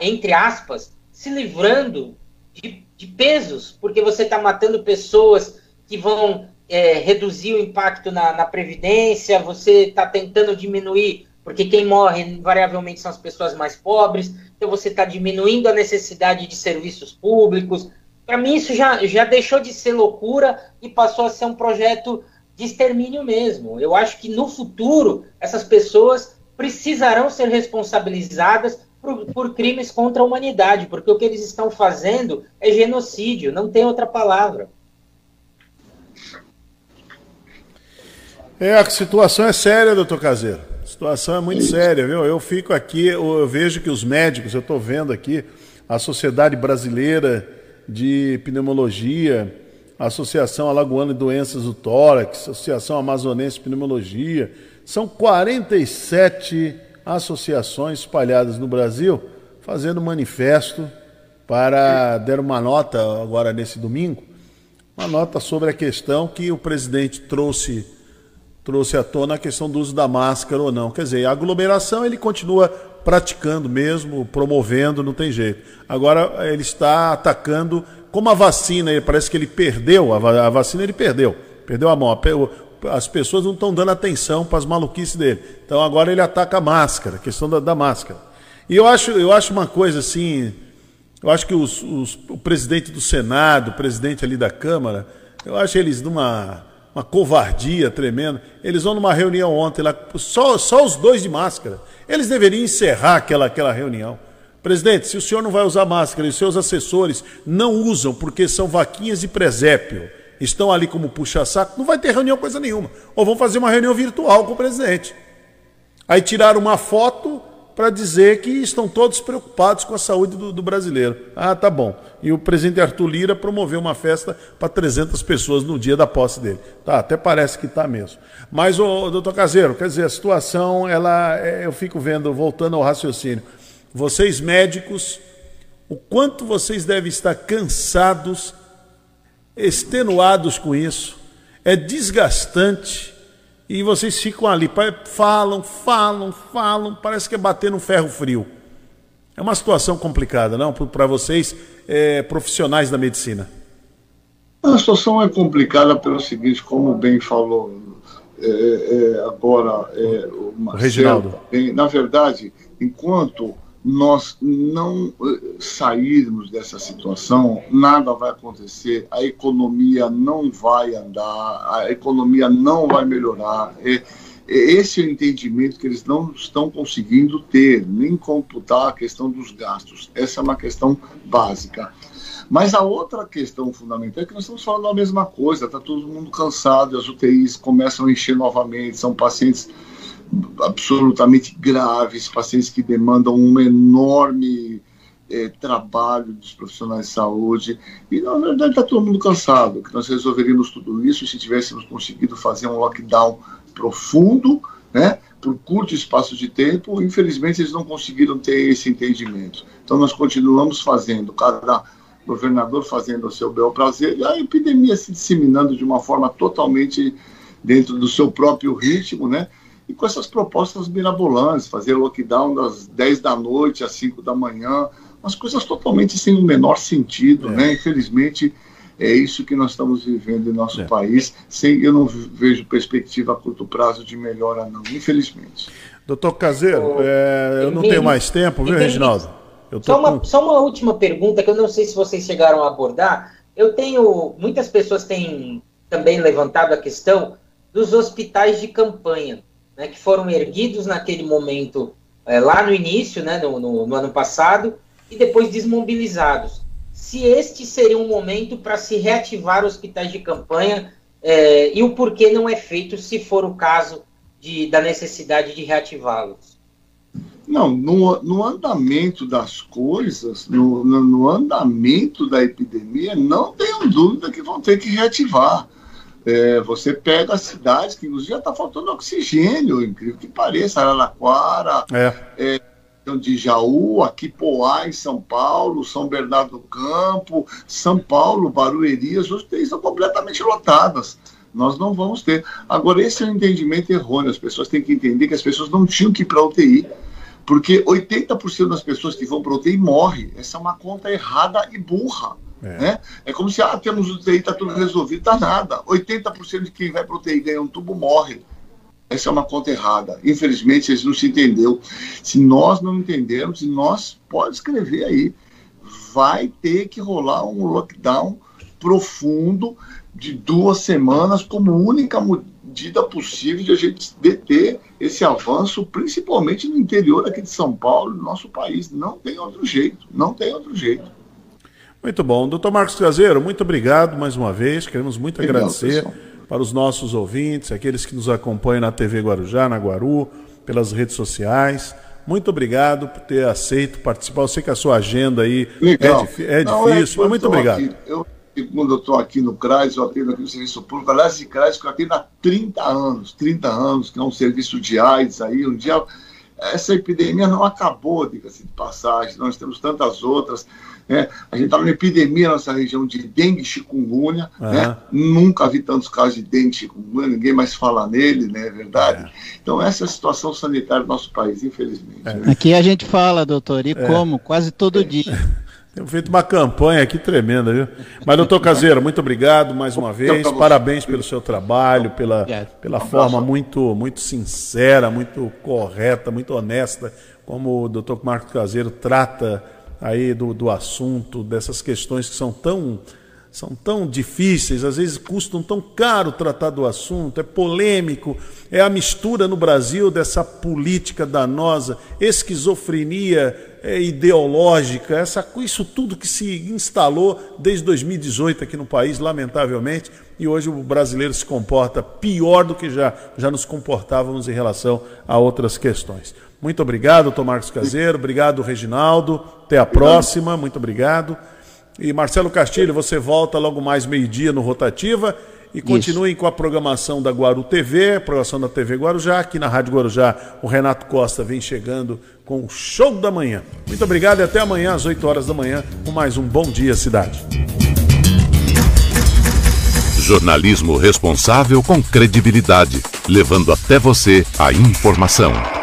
entre aspas, se livrando de, de pesos, porque você está matando pessoas que vão é, reduzir o impacto na, na Previdência, você está tentando diminuir, porque quem morre invariavelmente são as pessoas mais pobres, então você está diminuindo a necessidade de serviços públicos, para mim, isso já, já deixou de ser loucura e passou a ser um projeto de extermínio mesmo. Eu acho que no futuro essas pessoas precisarão ser responsabilizadas por, por, crimes contra a humanidade, porque o que eles estão fazendo é genocídio, não tem outra palavra. É, a situação é séria, doutor Caseiro. A situação é muito séria, viu? Eu fico aqui, eu vejo que os médicos, eu estou vendo aqui, a Sociedade Brasileira de Pneumologia, Associação Alagoana de Doenças do Tórax, Associação Amazonense de Pneumologia. São 47 associações espalhadas no Brasil fazendo manifesto para dar uma nota agora nesse domingo, uma nota sobre a questão que o presidente trouxe trouxe à tona a questão do uso da máscara ou não. Quer dizer, a aglomeração ele continua praticando mesmo, promovendo, não tem jeito. Agora ele está atacando, como a vacina, parece que ele perdeu, a, a vacina ele perdeu, perdeu a mão. As pessoas não estão dando atenção para as maluquices dele. Então agora ele ataca a máscara, a questão da, da máscara. E eu acho, eu acho uma coisa assim, eu acho que os, os, o presidente do Senado, o presidente ali da Câmara, eu acho eles numa uma covardia tremenda. Eles vão numa reunião ontem lá, só, só os dois de máscara. Eles deveriam encerrar aquela, aquela reunião. Presidente, se o senhor não vai usar máscara e os seus assessores não usam porque são vaquinhas de presépio, estão ali como puxa-saco, não vai ter reunião coisa nenhuma. Ou vão fazer uma reunião virtual com o presidente. Aí tiraram uma foto para dizer que estão todos preocupados com a saúde do, do, brasileiro. Ah, tá bom. E o presidente Arthur Lira promoveu uma festa para 300 pessoas no dia da posse dele. Tá, até parece que tá mesmo. Mas, o doutor Caseiro, quer dizer, a situação, ela, é, eu fico vendo, voltando ao raciocínio, vocês médicos, o quanto vocês devem estar cansados, extenuados com isso, é desgastante e vocês ficam ali, falam, falam, falam, parece que é bater no ferro frio. É uma situação complicada, não? Para vocês, é, profissionais da medicina. A situação é complicada pelo seguinte, como bem falou é, é, agora é, o Marcelo, Reginaldo. na verdade, enquanto nós não eh, sairmos dessa situação, nada vai acontecer, a economia não vai andar, a economia não vai melhorar. Esse é o entendimento que eles não estão conseguindo ter, nem computar a questão dos gastos. Essa é uma questão básica. Mas a outra questão fundamental é que nós estamos falando a mesma coisa, está todo mundo cansado, as UTIs começam a encher novamente, são pacientes absolutamente graves, pacientes que demandam um enorme é, trabalho dos profissionais de saúde. E, na verdade, está todo mundo cansado, que nós resolveríamos tudo isso se tivéssemos conseguido fazer um lockdown profundo, né, por curto espaço de tempo. Infelizmente, eles não conseguiram ter esse entendimento. Então, nós continuamos fazendo, cada governador fazendo o seu bel prazer, e a epidemia se disseminando de uma forma totalmente dentro do seu próprio ritmo, né? E com essas propostas mirabolantes, fazer lockdown das 10 da noite às 5 da manhã, umas coisas totalmente sem o menor sentido, é. né? Infelizmente, é isso que nós estamos vivendo em nosso é. país. Sem, eu não vejo perspectiva a curto prazo de melhora, não, infelizmente. Doutor Caseiro, é, eu não tenho mais tempo, viu, Reginaldo? só, uma, com... só uma última pergunta que eu não sei se vocês chegaram a abordar. Eu tenho. Muitas pessoas têm também levantado a questão dos hospitais de campanha né, que foram erguidos naquele momento, é, lá no início, né, no, no, no, ano passado, e depois desmobilizados. Se este seria um momento para se reativar hospitais de campanha é, e o porquê não é feito, se for o caso de, da necessidade de reativá-los. Não, no, no, andamento das coisas, no, no, no andamento da epidemia, não tenho dúvida que vão ter que reativar. É, você pega as cidades que já está faltando oxigênio, incrível que pareça, Araraquara, é. É, de Jaú, aqui Poá, em São Paulo, São Bernardo do Campo, São Paulo, Barueri, as UTIs estão completamente lotadas. Nós não vamos ter. Agora, esse é um entendimento errôneo. As pessoas têm que entender que as pessoas não tinham que ir para a UTI, porque 80% das pessoas que vão para a UTI morrem. Essa é uma conta errada e burra. É. Né? é como se, ah, temos UTI, está tudo resolvido, está nada. 80% de quem vai para o UTI ganha um tubo morre. Essa é uma conta errada. Infelizmente, eles não se entendeu. Se nós não entendermos, nós pode escrever aí, vai ter que rolar um lockdown profundo de duas semanas como única medida possível de a gente deter esse avanço, principalmente no interior aqui de São Paulo, no nosso país. Não tem outro jeito, não tem outro jeito. Muito bom. Doutor Marcos Caseiro, muito obrigado mais uma vez. Queremos muito Legal, agradecer pessoal. para os nossos ouvintes, aqueles que nos acompanham na TV Guarujá, na Guaru, pelas redes sociais. Muito obrigado por ter aceito participar. Eu sei que a sua agenda aí Legal. é, é Não, é difícil, é, mas muito obrigado. Aqui, eu, quando eu estou aqui no CRAS, eu atendo aqui no Serviço Público, aliás, esse CRAS que eu atendo há 30 anos, 30 anos, que é um serviço de AIDS aí, um dia essa epidemia não acabou, diga-se de passagem, nós temos tantas outras Né? A gente está numa epidemia nessa região de dengue chikungunya. Aham. Né? Nunca vi tantos casos de dengue chikungunya, ninguém mais fala nele, né? é verdade. Então, essa é a situação sanitária do nosso país, infelizmente. né? Aqui a gente fala, doutor, e como? Quase todo dia. (laughs) Temos feito uma campanha aqui tremenda, viu? Mas, doutor Caseiro, muito obrigado mais uma vez. Parabéns pelo seu trabalho, pela, pela forma muito, muito sincera, muito correta, muito honesta, como o doutor Marcos Caseiro trata aí do, do assunto, dessas questões que são tão, são tão difíceis, às vezes custam tão caro tratar do assunto, é polêmico, é a mistura no Brasil dessa política danosa, esquizofrenia é, ideológica, essa, isso tudo que se instalou desde 2018 aqui no país, lamentavelmente, e hoje o brasileiro se comporta pior do que já, já nos comportávamos em relação a outras questões. Muito obrigado, doutor Marcos Caseiro, obrigado, Reginaldo, até a próxima, muito obrigado. E Marcelo Castilho, você volta logo mais meio-dia no Rotativa e continuem com a programação da Guaru TV, programação da TV Guarujá. Aqui na Rádio Guarujá, o Renato Costa vem chegando com o show da manhã. Muito obrigado e até amanhã às 8 horas da manhã com mais um Bom Dia Cidade. Jornalismo responsável com credibilidade, levando até você a informação.